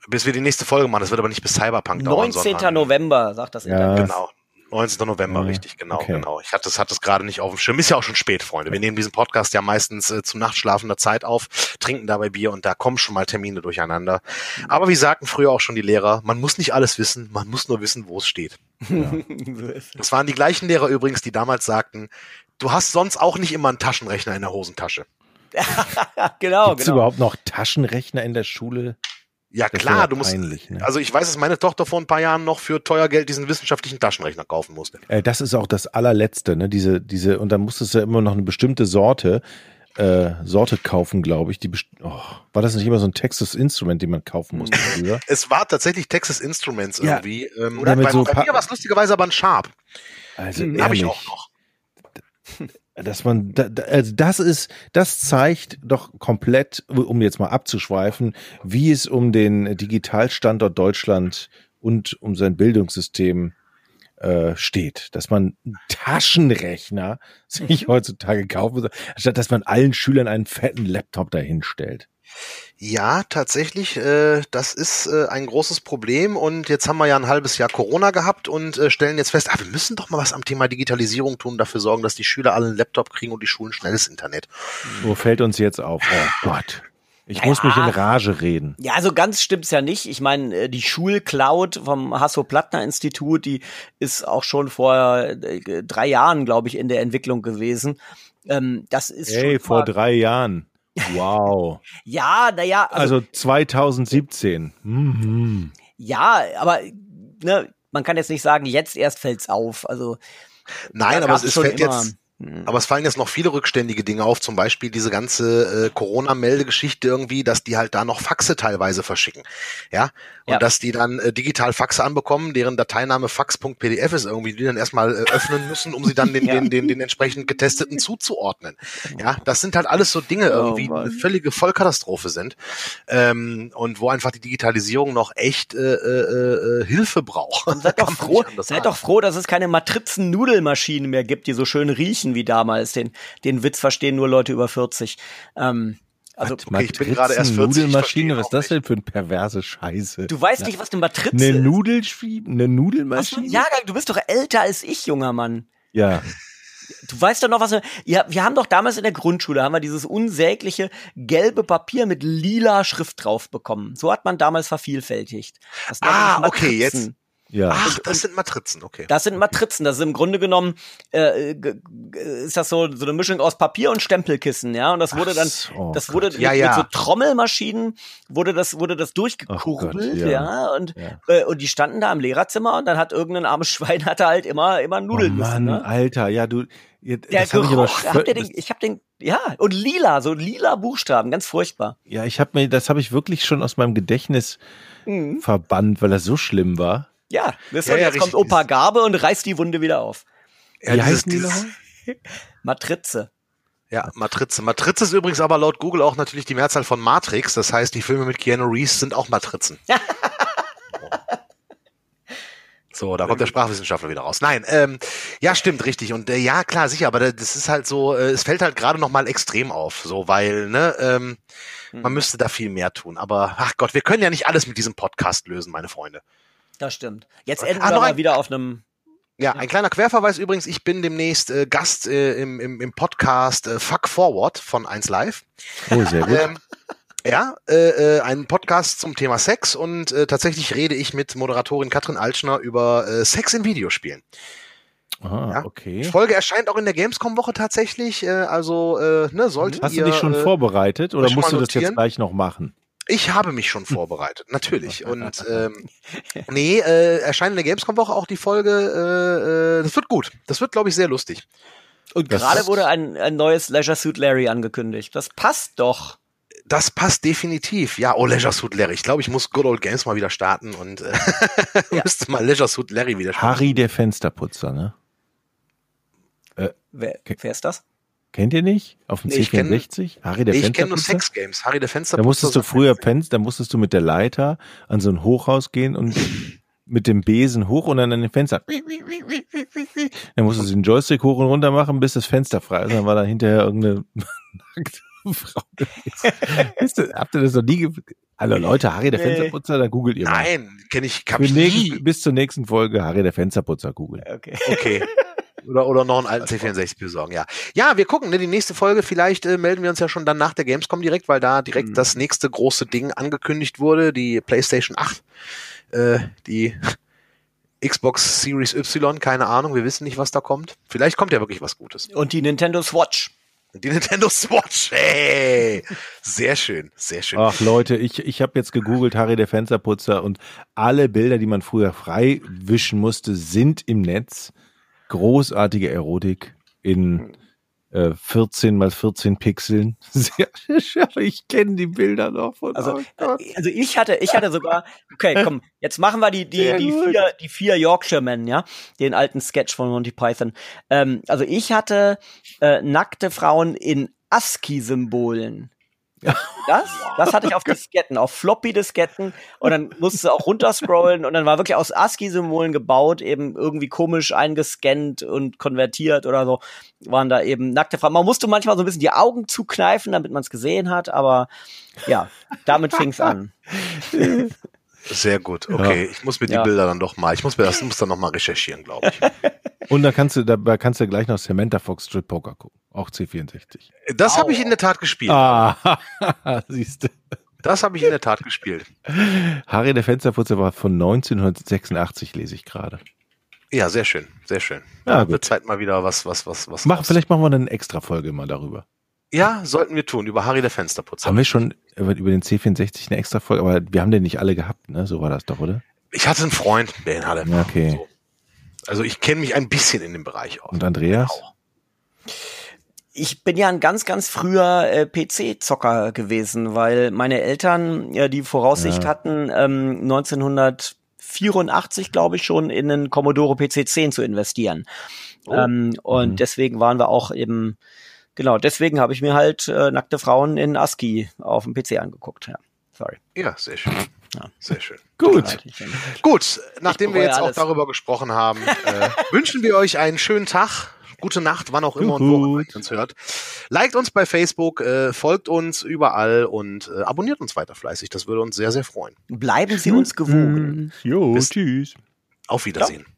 Bis wir die nächste Folge machen, das wird aber nicht bis Cyberpunk 19. dauern. 19. November, sagt das ja. Genau. 19. November, ja, richtig, genau, okay. genau. Ich hatte das, hatte das gerade nicht auf dem Schirm. Ist ja auch schon spät, Freunde. Wir nehmen diesen Podcast ja meistens äh, zu nachtschlafender Zeit auf, trinken dabei Bier und da kommen schon mal Termine durcheinander. Aber wie sagten früher auch schon die Lehrer, man muss nicht alles wissen, man muss nur wissen, wo es steht. Ja. das waren die gleichen Lehrer übrigens, die damals sagten, du hast sonst auch nicht immer einen Taschenrechner in der Hosentasche. genau, Gibt's genau. überhaupt noch Taschenrechner in der Schule? Ja das klar, du musst. Peinlich, ne? Also ich weiß, dass meine Tochter vor ein paar Jahren noch für teuer Geld diesen wissenschaftlichen Taschenrechner kaufen musste. Äh, das ist auch das allerletzte, ne? Diese, diese, und dann musstest du ja immer noch eine bestimmte Sorte, äh, Sorte kaufen, glaube ich. Die oh, war das nicht immer so ein Texas Instrument, den man kaufen musste früher? es war tatsächlich Texas Instruments irgendwie. Ähm, Oder bei, so bei mir war es lustigerweise aber ein Sharp. Also hm, habe ich auch noch dass man, also das ist, das zeigt doch komplett, um jetzt mal abzuschweifen, wie es um den Digitalstandort Deutschland und um sein Bildungssystem äh, steht, dass man Taschenrechner sich heutzutage kaufen soll, statt dass man allen Schülern einen fetten Laptop dahin stellt. Ja, tatsächlich. Äh, das ist äh, ein großes Problem und jetzt haben wir ja ein halbes Jahr Corona gehabt und äh, stellen jetzt fest, ah, wir müssen doch mal was am Thema Digitalisierung tun, dafür sorgen, dass die Schüler alle einen Laptop kriegen und die Schulen schnelles Internet. Wo fällt uns jetzt auf? Oh Gott. Ich muss mich in Rage reden. Ja, so ganz stimmt's ja nicht. Ich meine, äh, die Schulcloud vom Hasso-Plattner-Institut, die ist auch schon vor äh, drei Jahren, glaube ich, in der Entwicklung gewesen. Ähm, das ist Hey, schon vor drei Jahren. Wow. Ja, naja, also, Also 2017. Mhm. ja, aber ne, man kann jetzt nicht sagen, jetzt erst fällt's auf. Also Nein, aber es schon fällt immer- jetzt, aber es fallen jetzt noch viele rückständige Dinge auf, zum Beispiel diese ganze äh, Corona-Meldegeschichte irgendwie, dass die halt da noch Faxe teilweise verschicken. Ja. Und Ja. dass die dann äh, digital Faxe anbekommen, deren Dateiname fax.pdf ist irgendwie, die dann erstmal äh, öffnen müssen, um sie dann den, Ja. den, den, den entsprechend getesteten zuzuordnen. Ja, das sind halt alles so Dinge irgendwie, die Mann. eine völlige Vollkatastrophe sind. Ähm, und wo einfach die Digitalisierung noch echt äh, äh, äh, Hilfe braucht. Seid doch froh, seid doch froh, dass es keine Matrizen-Nudelmaschinen mehr gibt, die so schön riechen wie damals. Den, den Witz verstehen nur Leute über 40. Ähm, also Okay, ich bin gerade erst 40, ich Nudelmaschine, was ist das denn für eine perverse Scheiße? du weißt nicht, was eine Matrize Eine ist. Nudelschwie eine Was, Nudelmaschine? Jahrgang, du bist doch älter als ich, junger Mann. Ja. Du weißt doch noch was. Ja, wir haben doch damals in der Grundschule haben wir dieses unsägliche gelbe Papier mit lila Schrift drauf bekommen. So hat man damals vervielfältigt. Ah, okay, jetzt- Matrizen. Ja. Ach, das sind Matrizen, okay. Das sind Matrizen. Das ist im Grunde genommen äh, ist das so so eine Mischung aus Papier und Stempelkissen, ja. Und das wurde dann, so, oh das wurde Ja, mit, ja. mit so Trommelmaschinen wurde das wurde das durchgekurbelt, Gott, ja. ja. Und Ja. Äh, und die standen da im Lehrerzimmer und dann hat irgendein armes Schwein hatte halt immer immer Oh Nudeln Mann, müssen, ne? Alter, ja, du. Jetzt, Der hab ich Geruch, schw- habt ihr den, ich hab den, ja, und lila, so lila Buchstaben, ganz furchtbar. Ja, ich habe mir, das habe ich wirklich schon aus meinem Gedächtnis Mhm. verbannt, weil das so schlimm war. Ja, wisst Ja, ja, jetzt kommt. Opa Gabe und reißt die Wunde wieder auf. Ja, Wie heißen die nochmal? Matrize. Ja, Matrize. Matrize ist übrigens aber laut Google auch natürlich die Mehrzahl von Matrix. Das heißt, die Filme mit Keanu Reeves sind auch Matrizen. So, da kommt der Sprachwissenschaftler wieder raus. Nein, ähm, ja, stimmt, richtig. Und äh, ja, klar, sicher, aber das ist halt so, äh, es fällt halt gerade noch mal extrem auf, so, weil, ne, ähm, man müsste da viel mehr tun. Aber, ach Gott, wir können ja nicht alles mit diesem Podcast lösen, meine Freunde. Das stimmt. Jetzt Ah, enden noch wir mal wieder auf einem. Ja, ein kleiner Querverweis übrigens. Ich bin demnächst äh, Gast äh, im, im, im Podcast äh, Fuck Forward von 1 Live. Oh, sehr gut. Ähm, ja, äh, äh, ein Podcast zum Thema Sex und äh, tatsächlich rede ich mit Moderatorin Katrin Altschner über äh, Sex in Videospielen. Aha, ja. Ah, okay. Die Folge erscheint auch in der Gamescom-Woche tatsächlich, äh, also äh, ne, solltet Hast ihr... du dich schon äh, vorbereitet oder musst du das jetzt gleich noch machen? Ich habe mich schon vorbereitet, natürlich. Und ähm, nee, äh, erscheint in der Gamescom-Woche auch die Folge. Äh, äh, das wird gut. Das wird, glaube ich, sehr lustig. Und Das- gerade wurde ein, ein neues Leisure Suit Larry angekündigt. Das passt doch. Das passt definitiv. Ja, oh, Leisure Suit Larry. Ich glaube, ich muss Good Old Games mal wieder starten und äh, müsste mal Leisure Suit Larry wieder starten. Harry der Fensterputzer, ne? Wer, wer ist das? Kennt ihr nicht? Auf dem Nee, ich kenn- C64? Harry der ich kenne nur Fensterputzer? Sex Games. Harry der Fenster. Da musstest du früher Fenster, da musstest du mit der Leiter an so ein Hochhaus gehen und mit dem Besen hoch und dann an den Fenster. Dann musstest du den Joystick hoch und runter machen, bis das Fenster frei ist. Dann war da hinterher irgendeine nackte Frau gewesen. Wisst ihr, Habt ihr das noch nie ge Hallo Leute, Harry der Nee. Fensterputzer, dann googelt ihr mal. Nein, kenne ich, Für ich nie. bis zur nächsten Folge Harry der Fensterputzer googeln. Okay. Okay. Oder, oder noch einen alten C64 besorgen, ja. Ja, wir gucken, ne, die nächste Folge, vielleicht äh, melden wir uns ja schon dann nach der Gamescom direkt, weil da direkt Mhm. das nächste große Ding angekündigt wurde, die PlayStation 8, äh, die Xbox Series Y, keine Ahnung, wir wissen nicht, was da kommt. Vielleicht kommt ja wirklich was Gutes. Und die Nintendo Swatch. Die Nintendo Swatch, hey! Sehr schön, sehr schön. Ach Leute, ich, ich habe jetzt gegoogelt, Harry der Fensterputzer und alle Bilder, die man früher frei wischen musste, sind im Netz. Großartige Erotik in äh, 14 mal 14 Pixeln. Sehr. Ich kenne die Bilder noch von. Also, oh äh, also ich hatte, ich hatte sogar, okay, komm, jetzt machen wir die, die, die vier, die vier Yorkshiremen, ja, den alten Sketch von Monty Python. Ähm, also ich hatte äh, nackte Frauen in ASCII-Symbolen. Das, das hatte ich auf Disketten, auf Floppy-Disketten und dann musste du auch runterscrollen. Und dann war wirklich aus ASCII-Symbolen gebaut, eben irgendwie komisch eingescannt und konvertiert oder so, waren da eben nackte Frauen. Man musste manchmal so ein bisschen die Augen zukneifen, damit man es gesehen hat, aber ja, damit fing es an. Sehr gut. Okay, ja. ich muss mir die ja. Bilder dann doch mal, ich muss mir das muss dann noch mal recherchieren, glaube ich. Und dann kannst du, dabei kannst du gleich noch Samantha Fox Strip Poker gucken. Auch C64. Das habe ich in der Tat gespielt. Ah, siehst du. Das habe ich in der Tat gespielt. Harry der Fensterputzer war von 1986, lese ich gerade. Ja, sehr schön, sehr schön. Ja, ja wird Zeit mal wieder was, was, was, was. Mach, vielleicht machen wir eine extra Folge mal darüber. Ja, sollten wir tun, über Harry der Fensterputzer. Haben wir schon über, über den C64 eine extra Folge, aber wir haben den nicht alle gehabt, ne? So war das doch, oder? Ich hatte einen Freund, der ihn hatte. Okay. So. Also ich kenne mich ein bisschen in dem Bereich aus. Und Andreas? Genau. Ich bin ja ein ganz, ganz früher äh, PC-Zocker gewesen, weil meine Eltern ja die Voraussicht ja. hatten, ähm, 1984, glaube ich, schon in einen Commodore PC 10 zu investieren. Oh. Ähm, und mhm. deswegen waren wir auch eben genau, deswegen habe ich mir halt äh, nackte Frauen in ASCII auf dem PC angeguckt. Ja, sorry. Ja, sehr schön. Ja. Sehr schön. Gut. Gut, nachdem wir jetzt alles. auch darüber gesprochen haben, äh, wünschen wir euch einen schönen Tag. Gute Nacht, wann auch immer und wo ihr uns hört. Liked uns bei Facebook, äh, folgt uns überall und äh, abonniert uns weiter fleißig. Das würde uns sehr, sehr freuen. Bleiben Sie uns gewogen. Jo, Bis tschüss. Auf Wiedersehen. Ja.